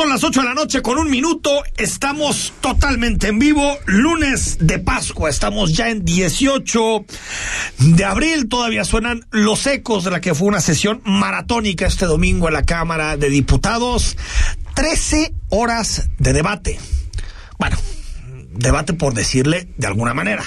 Son las 8 de la noche con un minuto. Estamos totalmente en vivo. Lunes de Pascua. Estamos ya en 18 de abril. Todavía suenan los ecos de la que fue una sesión maratónica este domingo en la Cámara de Diputados. 13 horas de debate. Bueno, debate por decirle de alguna manera.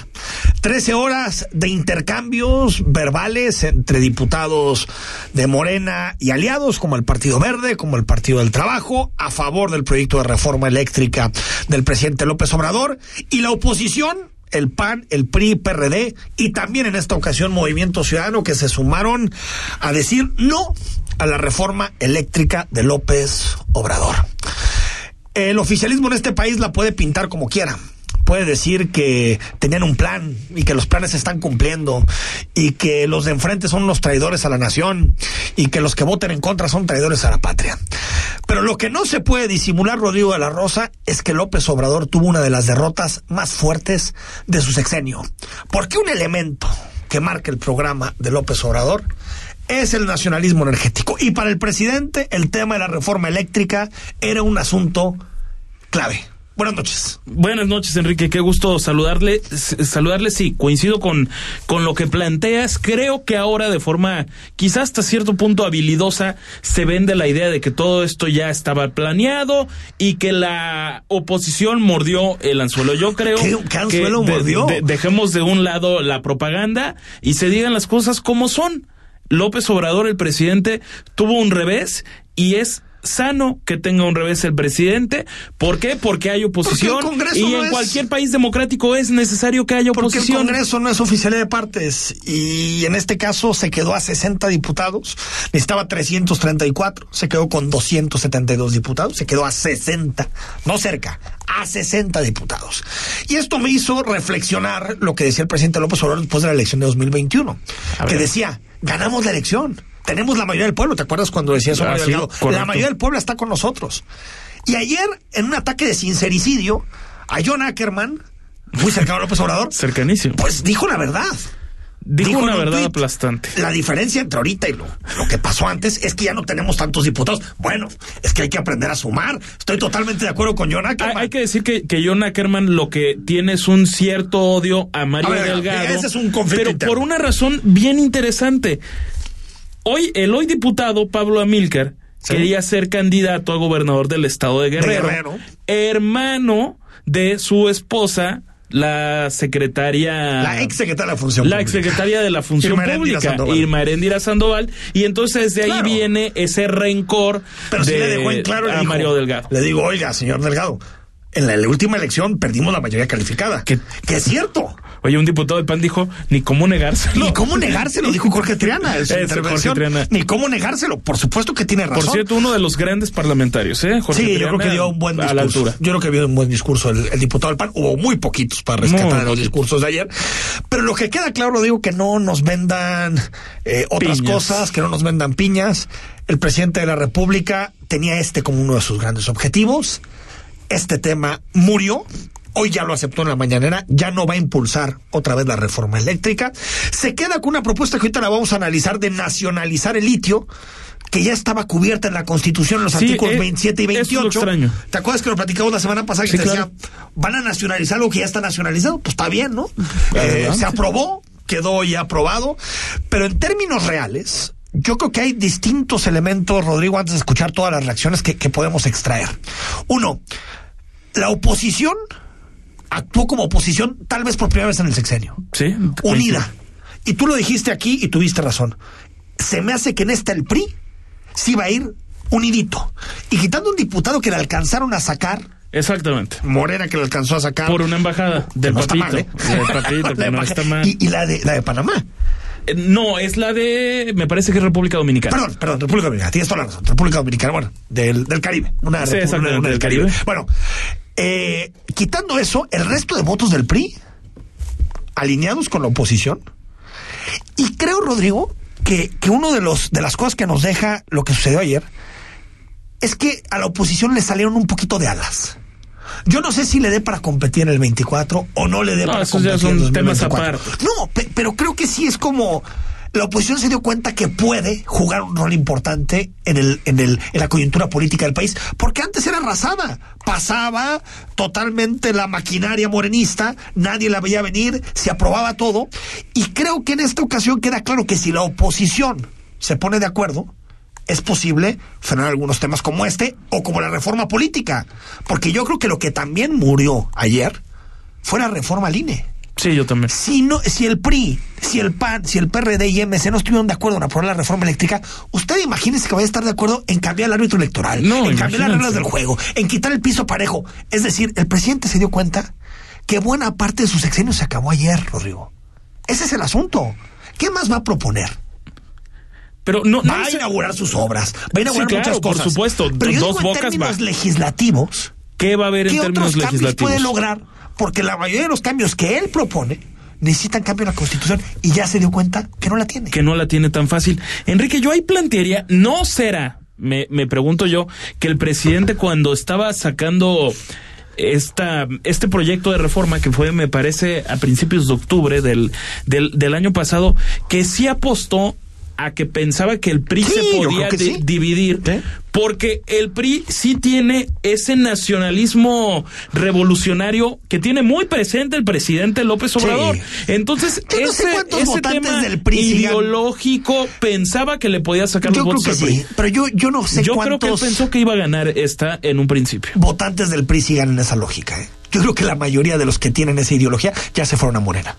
Trece horas de intercambios verbales entre diputados de Morena y aliados, como el Partido Verde, como el Partido del Trabajo, a favor del proyecto de reforma eléctrica del presidente López Obrador, y la oposición, el PAN, el PRI, PRD, y también en esta ocasión Movimiento Ciudadano, que se sumaron a decir no a la reforma eléctrica de López Obrador. El oficialismo en este país la puede pintar como quiera puede decir que tenían un plan y que los planes se están cumpliendo y que los de enfrente son los traidores a la nación y que los que voten en contra son traidores a la patria. Pero lo que no se puede disimular, Rodrigo de la Rosa, es que López Obrador tuvo una de las derrotas más fuertes de su sexenio. Porque un elemento que marca el programa de López Obrador es el nacionalismo energético. Y para el presidente, el tema de la reforma eléctrica era un asunto clave. Buenas noches. Buenas noches, Enrique. Qué gusto saludarle. Saludarle, sí, coincido con, con lo que planteas. Creo que ahora, de forma quizás hasta cierto punto habilidosa, se vende la idea de que todo esto ya estaba planeado y que la oposición mordió el anzuelo. Yo creo ¿Qué, anzuelo mordió? dejemos de un lado la propaganda y se digan las cosas como son. López Obrador, el presidente, tuvo un revés y es sano que tenga un revés el presidente. ¿Por qué? Porque hay oposición. y en cualquier país democrático es necesario que haya oposición. Porque el Congreso no es oficial de partes. Y en este caso se quedó a 60 diputados. Necesitaba 334. Se quedó con 272 diputados. Se quedó a 60. No cerca. A 60 diputados. Y esto me hizo reflexionar lo que decía el presidente López Obrador después de la elección de 2021. Que decía, ganamos la elección tenemos la mayoría del pueblo. ¿Te acuerdas cuando decía eso, ah, la mayoría del pueblo está con nosotros. Y ayer, en un ataque de sincericidio, a John Ackerman, muy cercano a López Obrador, cercanísimo, pues dijo la verdad. Dijo, una verdad aplastante. La diferencia entre ahorita y lo, lo, que pasó antes es que ya no tenemos tantos diputados. Bueno, es que hay que aprender a sumar. Estoy totalmente de acuerdo con John Ackerman. Hay, que decir que, que John Ackerman lo que tiene es un cierto odio a Mario Delgado. Ese es un pero por una razón bien interesante. Hoy, el hoy diputado Pablo Amílcar quería ser candidato a gobernador del estado de Guerrero, hermano de su esposa, la secretaria. La ex secretaria de la Función La ex secretaria de la Función Pública, Irma Erendira Sandoval. Y entonces de ahí viene ese rencor Pero de, le dejó en claro a Mario Delgado. Le digo, oiga, señor Delgado, en la, última elección perdimos la mayoría calificada. Que, que es cierto. Oye, un diputado del PAN dijo, ni cómo negárselo. Ni cómo negárselo, dijo Jorge Triana. Es Jorge Triana. Ni cómo negárselo. Por supuesto que tiene razón. Por cierto, uno de los grandes parlamentarios, ¿eh? Jorge sí, yo creo que dio un buen discurso. A la altura. Yo creo que dio un buen discurso el, diputado del PAN. Hubo muy poquitos para rescatar los discursos de ayer. Pero lo que queda claro, digo, que no nos vendan eh, otras cosas, que no nos vendan piñas. El presidente de la República tenía este como uno de sus grandes objetivos. Este tema murió Hoy ya lo aceptó en la mañanera, ya no va a impulsar otra vez la reforma eléctrica. Se queda con una propuesta que ahorita la vamos a analizar de nacionalizar el litio que ya estaba cubierta en la Constitución en los artículos 27 y 28. ¿Te acuerdas que lo platicamos la semana pasada que te decía, van a nacionalizar algo que ya está nacionalizado? Pues está bien, ¿no? Eh, se aprobó, quedó ya aprobado, pero en términos reales, yo creo que hay distintos elementos, Rodrigo, antes de escuchar todas las reacciones que, que podemos extraer. Uno, la oposición actuó como oposición tal vez por primera vez en el sexenio. Sí. Unida. Y tú lo dijiste aquí y tuviste razón. Se me hace que en esta el PRI sí va a ir unidito. Y quitando un diputado que le alcanzaron a sacar. Exactamente. Morena que le alcanzó a sacar. Por una embajada del no está papito. mal, ¿eh? Del papito, que no está mal. Y, y la, de, la de Panamá. Eh, No, es la de. Me parece que es República Dominicana. Perdón, perdón, República Dominicana. Tienes toda la razón. República Dominicana, bueno, del, del Caribe. Una Sí, una del del Caribe. Caribe. Bueno, eh, quitando eso, el resto de votos del PRI alineados con la oposición. Y creo, Rodrigo, que, que uno de los de las cosas que nos deja lo que sucedió ayer es que a la oposición le salieron un poquito de alas. Yo no sé si le dé para competir en el 24 o no le dé No, para competir en el temas 2024. aparte. No, pe- pero creo que sí es como la oposición se dio cuenta que puede jugar un rol importante en el en el en la coyuntura política del país, porque antes era arrasada, pasaba totalmente la maquinaria morenista, nadie la veía venir, se aprobaba todo y creo que en esta ocasión queda claro que si la oposición se pone de acuerdo, es posible frenar algunos temas como este o como la reforma política, porque yo creo que lo que también murió ayer fue la reforma al INE Sí, yo también. si no, si el PRI, si el PAN, si el PRD y MC no estuvieron de acuerdo en aprobar la reforma eléctrica, usted imagínese que vaya a estar de acuerdo en cambiar el árbitro electoral, No, en cambiar las reglas del juego, en quitar el piso parejo. Es decir, el presidente se dio cuenta que buena parte de su sexenio se acabó ayer, Rodrigo. Ese es el asunto. ¿Qué más va a proponer? Pero no, no Va a inaugurar sus obras, va a inaugurar Sí, claro, muchas por cosas. supuesto, Pero yo dos digo en bocas términos va. legislativos, ¿Qué va a haber en ¿Qué términos otros legislativos? puede lograr? Porque la mayoría de los cambios que él propone necesitan cambio en la Constitución y ya se dio cuenta que no la tiene. que no la tiene tan fácil. Enrique, yo ahí plantearía, no será, me, me pregunto yo, que el presidente cuando estaba sacando esta, este proyecto de reforma que fue, me parece, a principios de octubre del, del, del año pasado, que sí apostó a que pensaba que el PRI Sí, se yo podía creo que sí. dividir, ¿Sí? porque el PRI sí tiene ese nacionalismo revolucionario que tiene muy presente el presidente López Obrador. Entonces, Yo no sé ese, ese tema del PRI sigan- ideológico pensaba que le podía sacar Yo los creo votos que al sí, pero yo, yo no sé Yo creo que pensó que iba a ganar esta en un principio. votantes del PRI sigan en esa lógica. ¿eh? Yo creo que la mayoría de los que tienen esa ideología ya se fueron a Morena.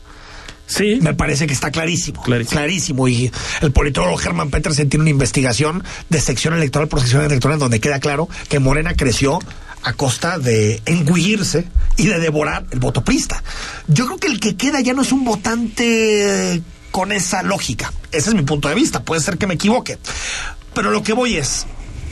Sí. Me parece que está clarísimo. Clarísimo. Clarísimo. Y el politólogo Germán Petersen tiene una investigación de sección electoral por sección electoral donde queda claro que Morena creció a costa de engullirse y de devorar el voto prista. Yo creo que el que queda ya no es un votante con esa lógica. Ese es mi punto de vista. Puede ser que me equivoque. Pero lo que voy es,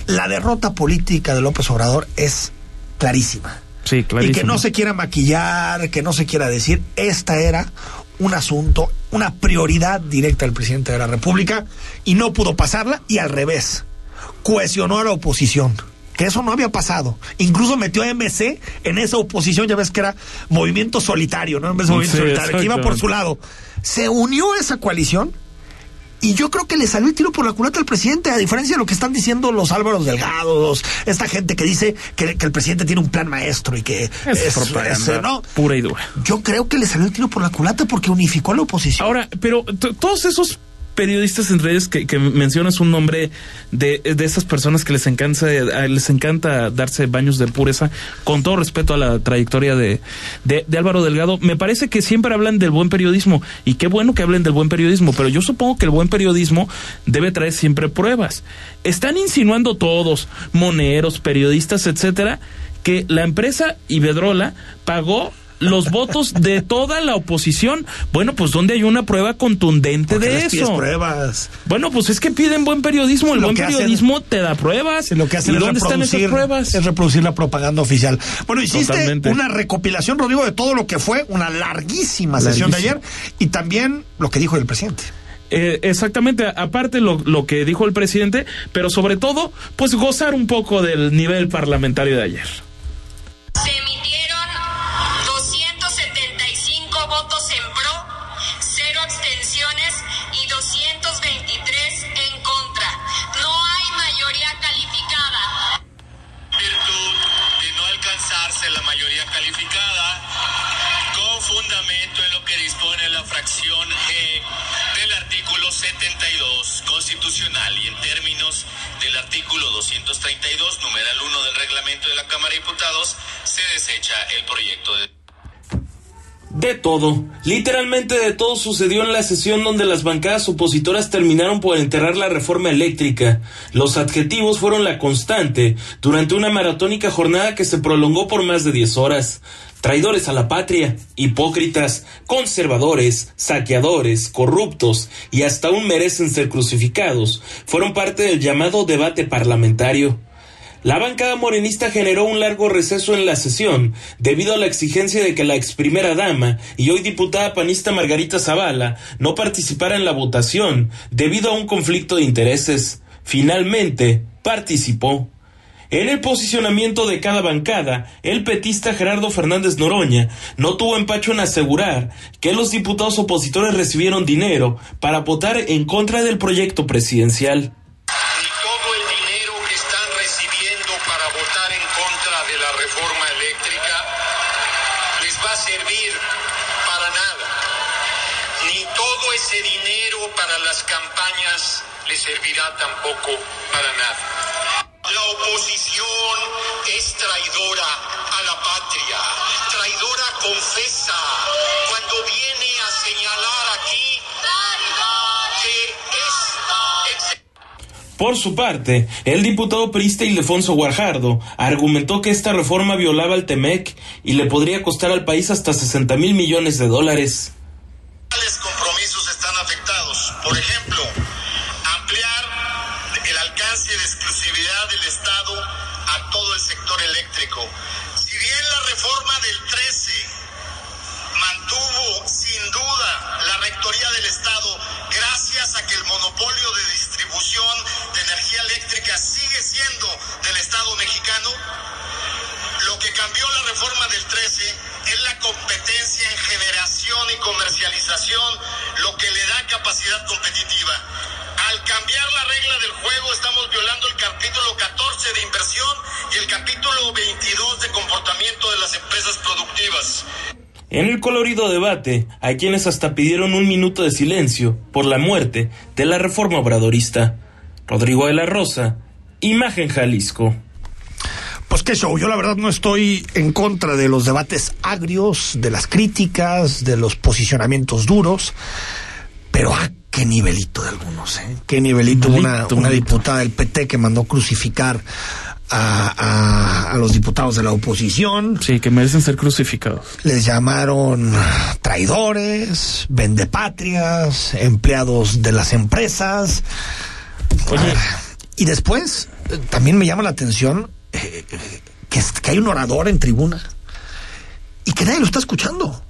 la derrota política de López Obrador es clarísima. Sí, clarísimo. Y que no se quiera maquillar, que no se quiera decir, esta era un asunto, una prioridad directa del presidente de la República y no pudo pasarla y al revés, cohesionó a la oposición. Que eso no había pasado. Incluso metió a MC en esa oposición, ya ves que era movimiento solitario, ¿no? En vez de movimiento Sí, solitario, que iba por su lado. Se unió a esa coalición y yo creo que le salió el tiro por la culata al presidente, a diferencia de lo que están diciendo los Álvaros Delgados, esta gente que dice que, que el presidente tiene un plan maestro y que Es propaganda ¿no? pura y dura. Yo creo que le salió el tiro por la culata porque unificó a la oposición. Ahora, pero todos esos periodistas en redes que, que mencionas un nombre de, de esas personas que les encanta eh, les encanta darse baños de pureza, con todo respeto a la trayectoria de, de, de Álvaro Delgado, me parece que siempre hablan del buen periodismo y qué bueno que hablen del buen periodismo, pero yo supongo que el buen periodismo debe traer siempre pruebas. Están insinuando todos, moneros, periodistas, etcétera, que la empresa Iberdrola pagó los votos de toda la oposición. Bueno, pues ¿dónde hay una prueba contundente ¿Por qué de les eso? pruebas. Bueno, pues es que piden buen periodismo. El Lo buen hacen- periodismo te da pruebas. Lo que hacen ¿Y es dónde están esas reproducir, pruebas? es reproducir la propaganda oficial. Bueno, hiciste Totalmente. una recopilación, Rodrigo, de todo lo que fue una larguísima sesión de ayer y también lo que dijo el presidente. Eh, exactamente, aparte lo, lo que dijo el presidente, pero sobre todo, pues gozar un poco del nivel parlamentario de ayer. Constitucional y en términos del artículo 232 numeral 1 del reglamento de la Cámara de Diputados se desecha el proyecto de De todo, literalmente de todo sucedió en la sesión donde las bancadas opositoras terminaron por enterrar la reforma eléctrica. Los adjetivos fueron la constante durante una maratónica jornada que se prolongó por más de 10 horas. Traidores a la patria, hipócritas, conservadores, saqueadores, corruptos y hasta aún merecen ser crucificados, fueron parte del llamado debate parlamentario. La bancada morenista generó un largo receso en la sesión debido a la exigencia de que la ex primera dama y hoy diputada panista Margarita Zavala no participara en la votación debido a un conflicto de intereses. Finalmente, participó. En el posicionamiento de cada bancada, el petista Gerardo Fernández Noroña no tuvo empacho en asegurar que los diputados opositores recibieron dinero para votar en contra del proyecto presidencial. servirá tampoco para nada. La oposición es traidora a la patria, traidora confesa, cuando viene a señalar aquí que es... Por su parte, el diputado priista Ildefonso Guajardo argumentó que esta reforma violaba el TEMEC y le podría costar al país hasta 60 mil millones de dólares. Hay quienes hasta pidieron un minuto de silencio por la muerte de la reforma obradorista. Rodrigo de la Rosa, Imagen Jalisco. Pues qué show, yo la verdad no estoy en contra de los debates agrios, de las críticas, de los posicionamientos duros, pero ah, qué nivelito de algunos, ¿eh? Qué nivelito, una, una diputada del PT que mandó crucificar a, a, los diputados de la oposición. Sí, que merecen ser crucificados. Les llamaron traidores, vendepatrias, empleados de las empresas. Oye. Ah, y después, eh, también me llama la atención eh, que, que hay un orador en tribuna y que nadie lo está escuchando.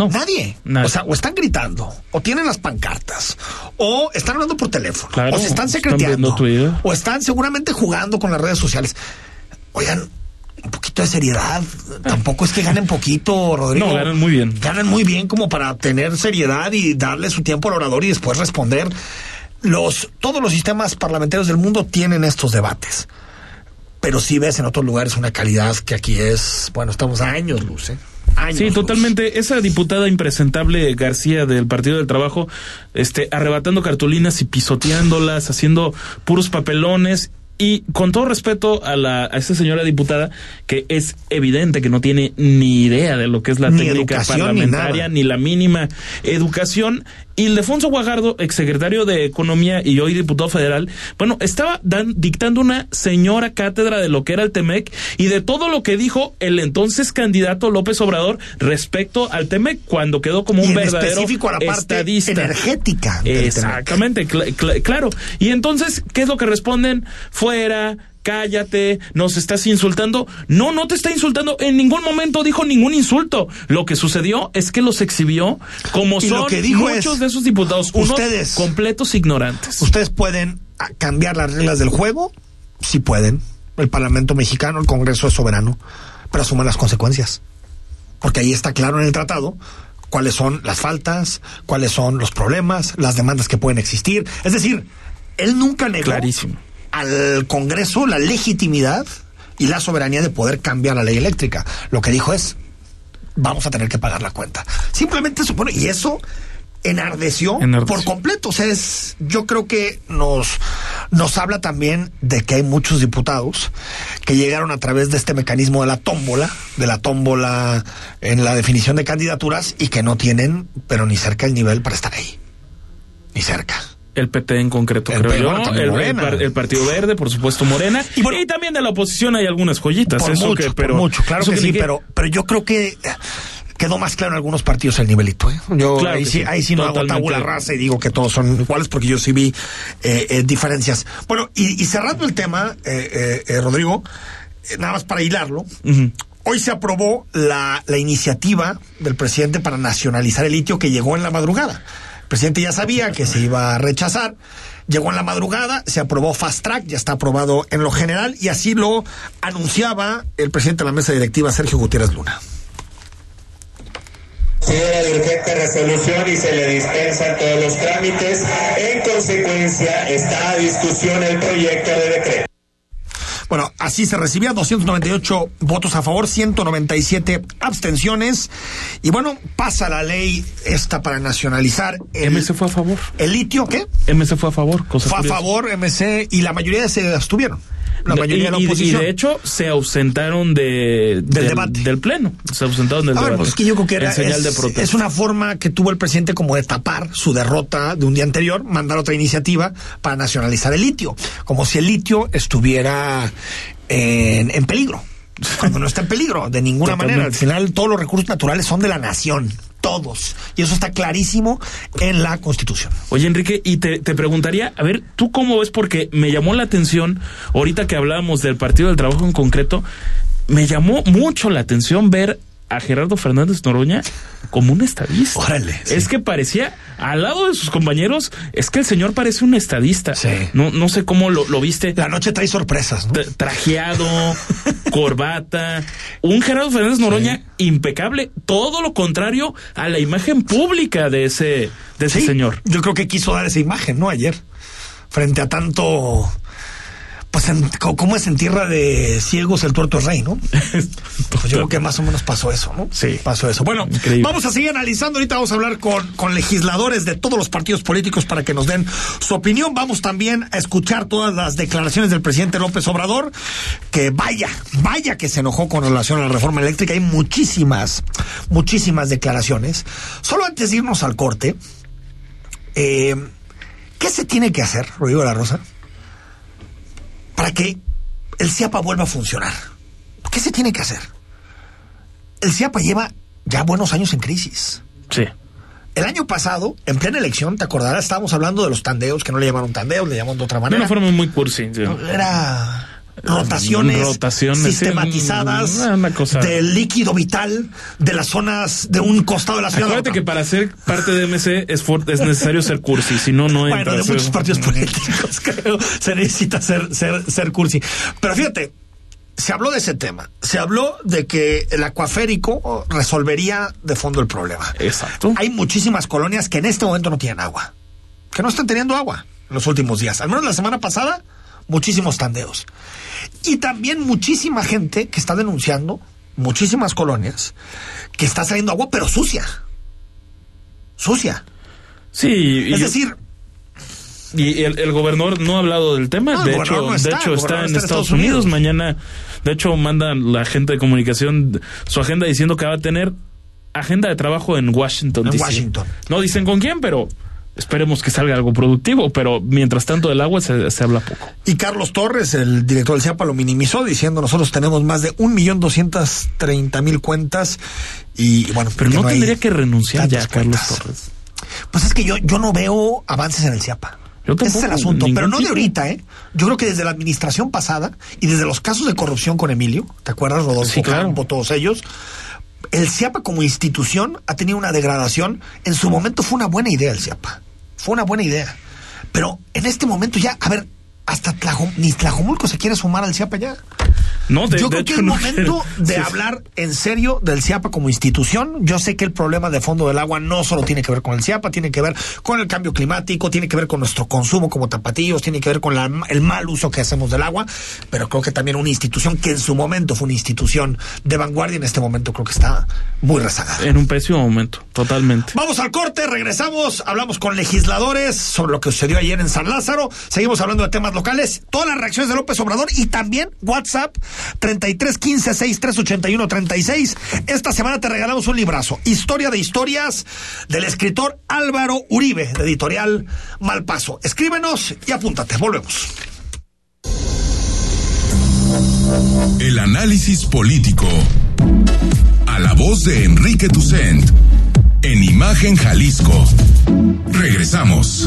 No. Nadie. O sea, o están gritando, o tienen las pancartas, o están hablando por teléfono, o se están secreteando, o están seguramente jugando con las redes sociales. Oigan, un poquito de seriedad. Tampoco es que ganen poquito, Rodrigo. No, ganan muy bien. Ganan muy bien como para tener seriedad y darle su tiempo al orador y después responder. Los, todos los sistemas parlamentarios del mundo tienen estos debates. Pero si ves en otros lugares una calidad que aquí es, bueno, estamos a años luz, ¿eh? Sí, totalmente. Esa diputada impresentable García del Partido del Trabajo, este, arrebatando cartulinas y pisoteándolas, haciendo puros papelones y con todo respeto a, la, a esta señora diputada, que es evidente que no tiene ni idea de lo que es la técnica parlamentaria, ni, la mínima educación, Ildefonso Guajardo, exsecretario de Economía y hoy diputado federal, bueno, estaba dictando una señora cátedra de lo que era el TEMEC y de todo lo que dijo el entonces candidato López Obrador respecto al TEMEC cuando quedó como un verdadero específico a la parte estadista. energética. Exactamente, claro. Y entonces, ¿qué es lo que responden? Fuera, cállate, nos estás insultando. No, no te está insultando. En ningún momento dijo ningún insulto. Lo que sucedió es que los exhibió como son muchos de esos diputados, ustedes, completos ignorantes. Ustedes pueden cambiar las reglas del juego, si pueden. El Parlamento mexicano, el Congreso es soberano, pero asuman las consecuencias. Porque ahí está claro en el tratado cuáles son las faltas, cuáles son los problemas, las demandas que pueden existir. Es decir, él nunca negó Clarísimo al Congreso la legitimidad y la soberanía de poder cambiar la ley eléctrica. Lo que dijo es, vamos a tener que pagar la cuenta. Simplemente supone, y eso enardeció, por completo. O sea, es, yo creo que nos, nos habla también de que hay muchos diputados que llegaron a través de este mecanismo de la tómbola, de la tómbola en la definición de candidaturas y que no tienen, pero ni cerca el nivel para estar ahí. Ni cerca. El PT en concreto, El creo yo. El, Morena. el par- el Partido Verde, por supuesto, Morena. Y también de la oposición hay algunas joyitas. Por eso mucho, que, por pero, mucho, claro que, sí, que- pero, pero yo creo que eh, quedó más claro en algunos partidos el nivelito. ¿eh? Yo Claro ahí, sí, sí, ahí sí no hago tabula rasa y digo que todos son iguales porque yo sí vi eh, eh, diferencias. Bueno, y, y cerrando el tema, eh, eh, eh, Rodrigo, nada más para hilarlo. Hoy se aprobó la, la iniciativa del presidente para nacionalizar el litio que llegó en la madrugada. Presidente ya sabía que se iba a rechazar, llegó en la madrugada, se aprobó Fast Track, ya está aprobado en lo general y así lo anunciaba el presidente de la mesa directiva, Sergio Gutiérrez Luna. Considera de urgente resolución y se le dispensan todos los trámites. En consecuencia, está a discusión el proyecto de decreto. Bueno, así se recibía 298 votos a favor, 197 abstenciones. Y bueno, pasa la ley esta para nacionalizar el, MC fue a favor. el litio, ¿qué? MC fue a favor. Cosa Fue a curiosa. favor MC y la mayoría se abstuvieron. La De- mayoría de la y- y- oposición. Y, de hecho, se ausentaron de, del, debate. del pleno. Se ausentaron del A ver, debate. pues es que yo creo que era, señal de es, protesta. es una forma que tuvo el presidente como de tapar su derrota de un día anterior, mandar otra iniciativa para nacionalizar el litio, como si el litio estuviera en, en peligro. Cuando no está en peligro, de ninguna manera. Al final, todos los recursos naturales son de la nación, todos. Y eso está clarísimo en la Constitución. Oye, Enrique, y te, te preguntaría, a ver, ¿tú cómo ves? Porque me llamó la atención, ahorita que hablábamos del Partido del Trabajo en concreto, me llamó mucho la atención ver a Gerardo Fernández Noroña como un estadista. Órale, sí. Es que parecía, al lado de sus compañeros, es que el señor parece un estadista. Sí. No, no sé cómo lo, lo viste. La noche trae sorpresas, ¿no? Tra- trajeado, corbata, un Gerardo Fernández Noroña impecable, todo lo contrario a la imagen pública de ese, de ese señor. Yo creo que quiso dar esa imagen, ¿no? Ayer. Frente a tanto. Pues, en, co- ¿cómo es en tierra de ciegos el tuerto es rey, no? Pues yo creo que más o menos pasó eso, ¿no? Sí. Pasó eso. Bueno, Increíble. vamos a seguir analizando. Ahorita vamos a hablar con, con legisladores de todos los partidos políticos para que nos den su opinión. Vamos también a escuchar todas las declaraciones del presidente López Obrador, que vaya, vaya que se enojó con relación a la reforma eléctrica. Hay muchísimas, muchísimas declaraciones. Solo antes de irnos al corte, eh, ¿qué se tiene que hacer, Rodrigo de la Rosa, para que el CIAPA vuelva a funcionar? ¿Qué se tiene que hacer? El CIAPA lleva ya buenos años en crisis. Sí. El año pasado, en plena elección, te acordarás, estábamos hablando de los tandeos, que no le llamaron tandeos, le llamaron de otra De manera. una forma muy cursi. sí. Era rotaciones, Rotaciones, sí, sistematizadas una- una cosa- del líquido vital de las zonas de un costado de la ciudad. Acuérdate que para ser parte de MC es, for- es necesario ser cursi, si no, no. Bueno, de muchos partidos políticos, creo, se necesita ser, ser, ser cursi. Pero fíjate, se habló de ese tema. Se habló de que el acuaférico resolvería de fondo el problema. Exacto. Hay muchísimas colonias que en este momento no tienen agua. Que no están teniendo agua en los últimos días. Al menos la semana pasada, muchísimos tandeos. Y también muchísima gente que está denunciando, muchísimas colonias, que está saliendo agua, pero sucia. Sucia. Sí, y, Es decir, y el, el gobernador no ha hablado del tema. No, de hecho, no está, de hecho está en está en Estados, Estados Unidos. Unidos. Mañana, de hecho, manda la gente de comunicación su agenda diciendo que va a tener agenda de trabajo en Washington. En. Washington. No dicen con quién, pero esperemos que salga algo productivo. Pero mientras tanto del agua se, se habla poco. Y Carlos Torres, el director del CIAPA, lo minimizó diciendo nosotros tenemos más de un millón doscientos treinta mil cuentas y bueno, Pero no, tendría que renunciar ya Carlos cuentas. Torres. Pues es que yo, yo no veo avances en el CIAPA. Yo Ese es el asunto, pero no de ahorita, ¿eh? Yo creo que desde la administración pasada y desde los casos de corrupción con Emilio, ¿te acuerdas, Rodolfo Sí, claro. Campo, todos ellos? El CIAPA como institución ha tenido una degradación. En su momento fue una buena idea el CIAPA. Fue una buena idea. Pero en este momento ya, a ver, hasta Tlajo- ni Tlajomulco se quiere sumar al CIAPA ya. No, de, Yo de creo que es no momento quiero- de Sí, hablar en serio del CIAPA como institución. Yo sé que el problema de fondo del agua no solo tiene que ver con el CIAPA, tiene que ver con el cambio climático, tiene que ver con nuestro consumo como tapatíos, tiene que ver con la- el mal uso que hacemos del agua, pero creo que también una institución que en su momento fue una institución de vanguardia, en este momento creo que está muy rezagada. En un pésimo momento, totalmente. Vamos al corte, regresamos, hablamos con legisladores sobre lo que sucedió ayer en San Lázaro, seguimos hablando de temas locales, todas las reacciones de López Obrador y también WhatsApp 33 15 63 81 36. Esta semana te regalamos un librazo, Historia de historias del escritor Álvaro Uribe, de editorial Malpaso. Escríbenos y apúntate, volvemos. El análisis político. A la voz de Enrique Tucent. En Imagen Jalisco. Regresamos.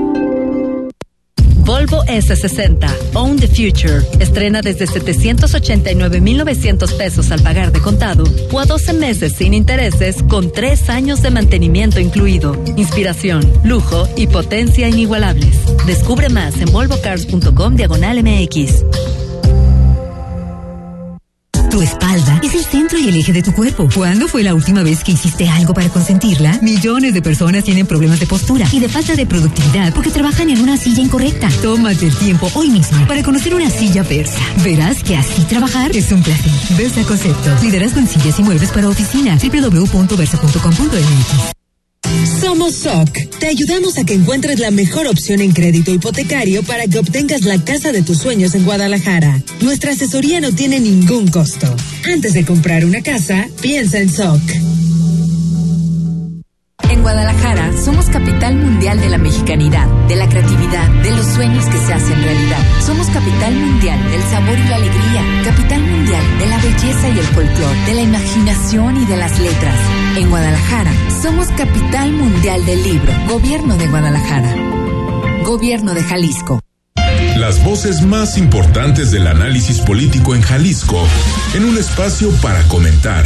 Volvo S60, Own the Future. Estrena desde 789,900 pesos al pagar de contado o a 12 meses sin intereses con 3 años de mantenimiento incluido. Inspiración, lujo y potencia inigualables. Descubre más en volvocars.com diagonal MX. Tu espalda es el centro y el eje de tu cuerpo. ¿Cuándo fue la última vez que hiciste algo para consentirla? Millones de personas tienen problemas de postura y de falta de productividad porque trabajan en una silla incorrecta. Tómate el tiempo hoy mismo para conocer una silla Versa. Verás que así trabajar es un placer. Versa Concepto. Liderazgo en sillas y muebles para oficina. www.versa.com.mx Somos SOC. Te ayudamos a que encuentres la mejor opción en crédito hipotecario para que obtengas la casa de tus sueños en Guadalajara. Nuestra asesoría no tiene ningún costo. Antes de comprar una casa, piensa en SOC. En Guadalajara somos capital mundial de la mexicanidad, de la creatividad, de los sueños que se hacen realidad. Somos capital mundial del sabor y la alegría, capital mundial de la belleza y el folclor, de la imaginación y de las letras. En Guadalajara somos capital mundial del libro, gobierno de Guadalajara, gobierno de Jalisco. Las voces más importantes del análisis político en Jalisco, en un espacio para comentar,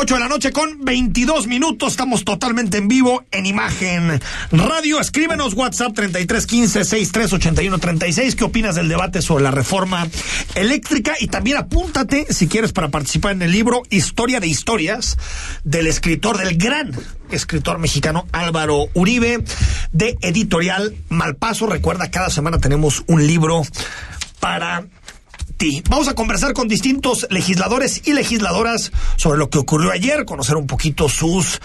8 de la noche con 22 minutos. Estamos totalmente en vivo en imagen radio. Escríbenos WhatsApp 3315 638136. ¿Qué opinas del debate sobre la reforma eléctrica? Y también apúntate, si quieres, para participar en el libro Historia de Historias del escritor, del gran escritor mexicano Álvaro Uribe, de editorial Malpaso. Recuerda, cada semana tenemos un libro para ti. Vamos a conversar con distintos legisladores y legisladoras sobre lo que ocurrió ayer, conocer un poquito sus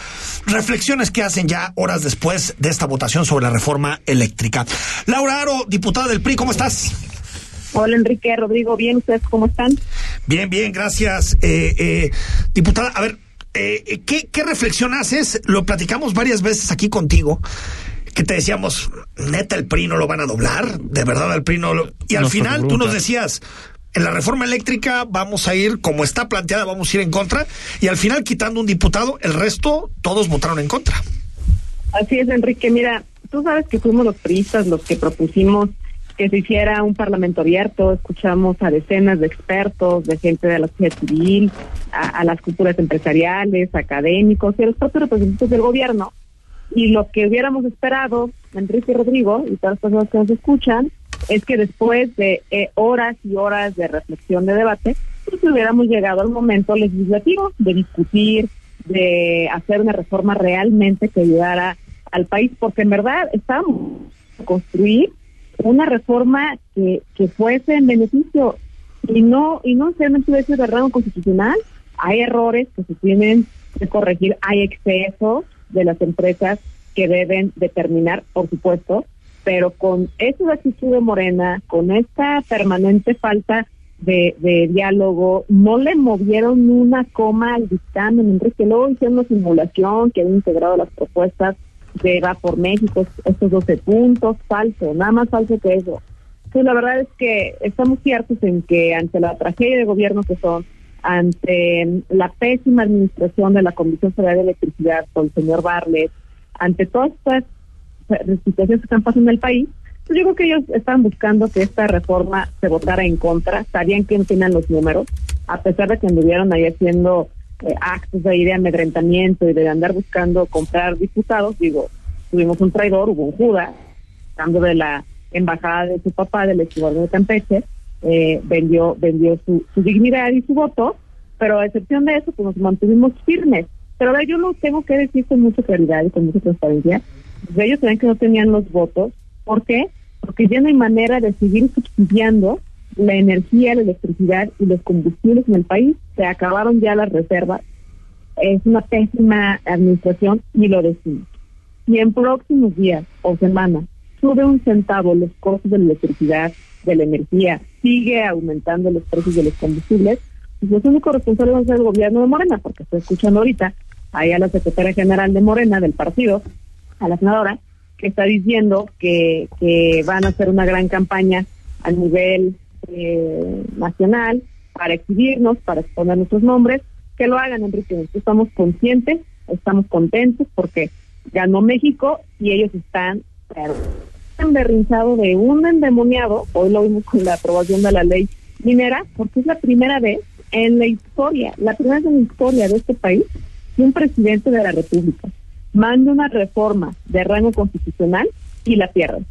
reflexiones que hacen ya horas después de esta votación sobre la reforma eléctrica. Laura Aro, diputada del PRI, ¿cómo estás? Hola Enrique, Rodrigo, bien, ¿ustedes cómo están? Bien, bien, gracias. Eh, eh, diputada, a ver, eh, ¿qué, ¿qué reflexión haces? Lo platicamos varias veces aquí contigo que te decíamos, neta, el PRI no lo van a doblar, de verdad el PRI no lo... Y al Nos final tú nos decías, en la reforma eléctrica vamos a ir, como está planteada, vamos a ir en contra, y al final quitando un diputado, el resto todos votaron en contra. Así es, Enrique. Mira, tú sabes que fuimos los priistas los que propusimos que se hiciera un parlamento abierto, escuchamos a decenas de expertos, de gente de la sociedad civil, a, a las culturas empresariales, académicos y a los propios representantes del gobierno. Y lo que hubiéramos esperado, Enrique y Rodrigo, y todas las personas que nos escuchan, es que después de eh, horas y horas de reflexión, de debate, pues hubiéramos llegado al momento legislativo de discutir, de hacer una reforma realmente que ayudara al país, porque en verdad estamos a construir una reforma que, que fuese en beneficio y no y no necesariamente ser de rango constitucional. Hay errores que se tienen que corregir, hay excesos de las empresas que deben determinar, por supuesto, pero con esa actitud de Morena, con esta permanente falta de, de, diálogo, no le movieron una coma al dictamen, Enrique, luego hicieron una simulación que había integrado las propuestas de Va por México, estos 12 puntos, falso, nada más falso que eso. Entonces, la verdad es que estamos ciertos en que ante la tragedia de gobierno que son, ante la pésima administración de la Comisión Federal de Electricidad con el señor Barlet, ante todas estas situaciones que están pasando en el país, pues yo creo que ellos están buscando que esta reforma se votara en contra, sabían que tenían los números, a pesar de que anduvieron ahí haciendo eh, actos de, de amedrentamiento y de andar buscando comprar diputados, digo, tuvimos un traidor, hubo un Judas, dando de la embajada de su papá, del exgobernador de Campeche, eh, vendió, vendió su, su dignidad y su voto, pero a excepción de eso, pues nos mantuvimos firmes. Pero ahora yo lo tengo que decir con mucha claridad y con mucha transparencia. Pues ellos saben que no tenían los votos. ¿Por qué? Porque ya no hay manera de seguir subsidiando la energía, la electricidad y los combustibles en el país. Se acabaron ya las reservas. Es una pésima administración y lo decimos. Si en próximos días o semanas sube un centavo los costos de la electricidad, de la energía, sigue aumentando los precios de los combustibles, pues los únicos responsables van a gobierno de Morena, porque estoy escuchando ahorita ahí a la secretaria general de Morena, del partido, a la senadora, que está diciendo que, que van a hacer una gran campaña a nivel eh, nacional para exhibirnos, para exponer nuestros nombres, que lo hagan, Enrique. Estamos conscientes, estamos contentos porque ganó México y ellos están emberrinzado de un endemoniado, hoy lo vimos con la aprobación de la ley minera, porque es la primera vez en la historia, la primera vez en la historia de este país que un presidente de la República manda una reforma de rango constitucional y la pierde.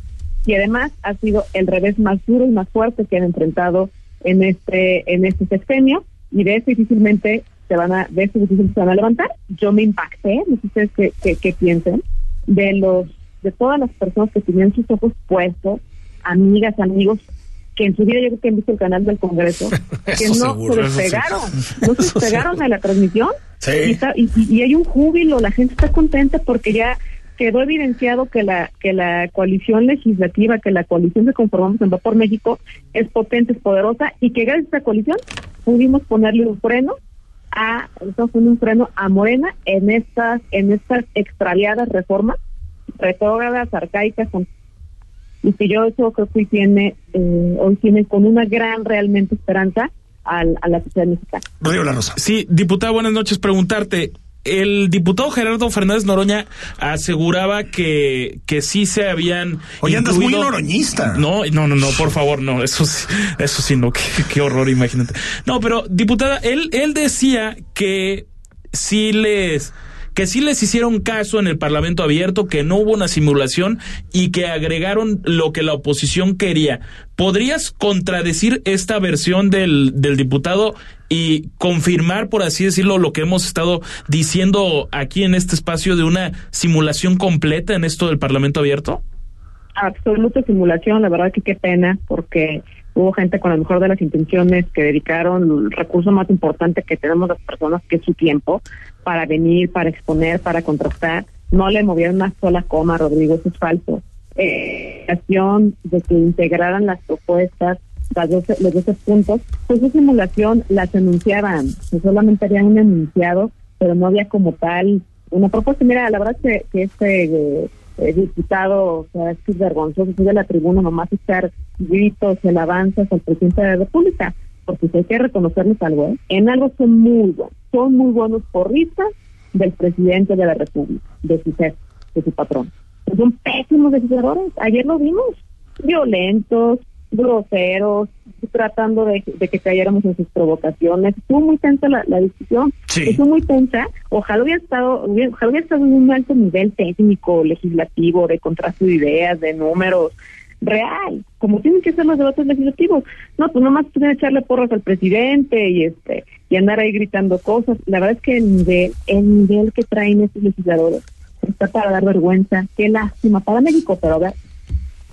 Y además ha sido el revés más duro y más fuerte que han enfrentado en este en este sexenio y de eso difícilmente se van a de eso difícilmente se van a levantar. Yo me impacté, no sé ustedes qué, qué piensen, de los de todas las personas que tenían sus ojos puestos, amigas, amigos, que en su vida yo creo que han visto el canal del Congreso, que no se despegaron, no se despegaron de la transmisión. Y, hay un júbilo, la gente está contenta porque ya quedó evidenciado que la que la coalición legislativa, que la coalición que conformamos en Va por México es potente, es poderosa y que gracias a esta coalición pudimos ponerle un freno a estamos poniendo un freno a Morena en estas en estas extraviadas reformas retrógradas, arcaicas, y que yo eso creo que hoy tiene, eh, hoy tiene con una gran realmente esperanza al, a la sociedad mexicana. Rodrigo La Rosa. Sí, diputada, buenas noches. Preguntarte, el diputado Gerardo Fernández Noroña aseguraba que, que sí se habían. Oye, andas muy noroñista. No, no, no, no, por favor, no, eso sí, eso sí, no, qué, qué horror, imagínate. No, pero, diputada, él, él decía que sí les que sí les hicieron caso en el Parlamento abierto, que no hubo una simulación y que agregaron lo que la oposición quería. ¿Podrías contradecir esta versión del, del diputado y confirmar, por así decirlo, lo que hemos estado diciendo aquí en este espacio de una simulación completa en esto del Parlamento abierto? Absoluta simulación, la verdad que qué pena, porque hubo gente con la mejor de las intenciones que dedicaron el recurso más importante que tenemos las personas, que es su tiempo, para venir, para exponer, para contrastar. No le movieron una sola coma, Rodrigo, eso es falso. Eh, de que integraran las propuestas, las los 12 puntos, pues esa simulación las anunciaban, solamente habían un enunciado, pero no había como tal una propuesta. Mira, la verdad que, que este eh, diputado, o sea, es que es vergonzoso, de la tribuna nomás estar gritos, alabanzas al presidente de la República, porque si hay que reconocerles algo, ¿eh? en algo son muy buenos, son muy buenos porristas del presidente de la República, de su jefe, de su patrón. Son pésimos legisladores, ayer lo vimos, violentos, groseros, tratando de, que cayéramos en sus provocaciones. Estuvo muy tensa la, discusión, estuvo muy tensa. Ojalá hubiera estado, ojalá hubiera estado en un alto nivel técnico, legislativo, de contraste de ideas, de números, real, como tienen que ser los debates legislativos. No, pues nomás pueden echarle porras al presidente y este y andar ahí gritando cosas. La verdad es que el nivel, el nivel que traen estos legisladores está para dar vergüenza. Qué lástima para México, pero a ver,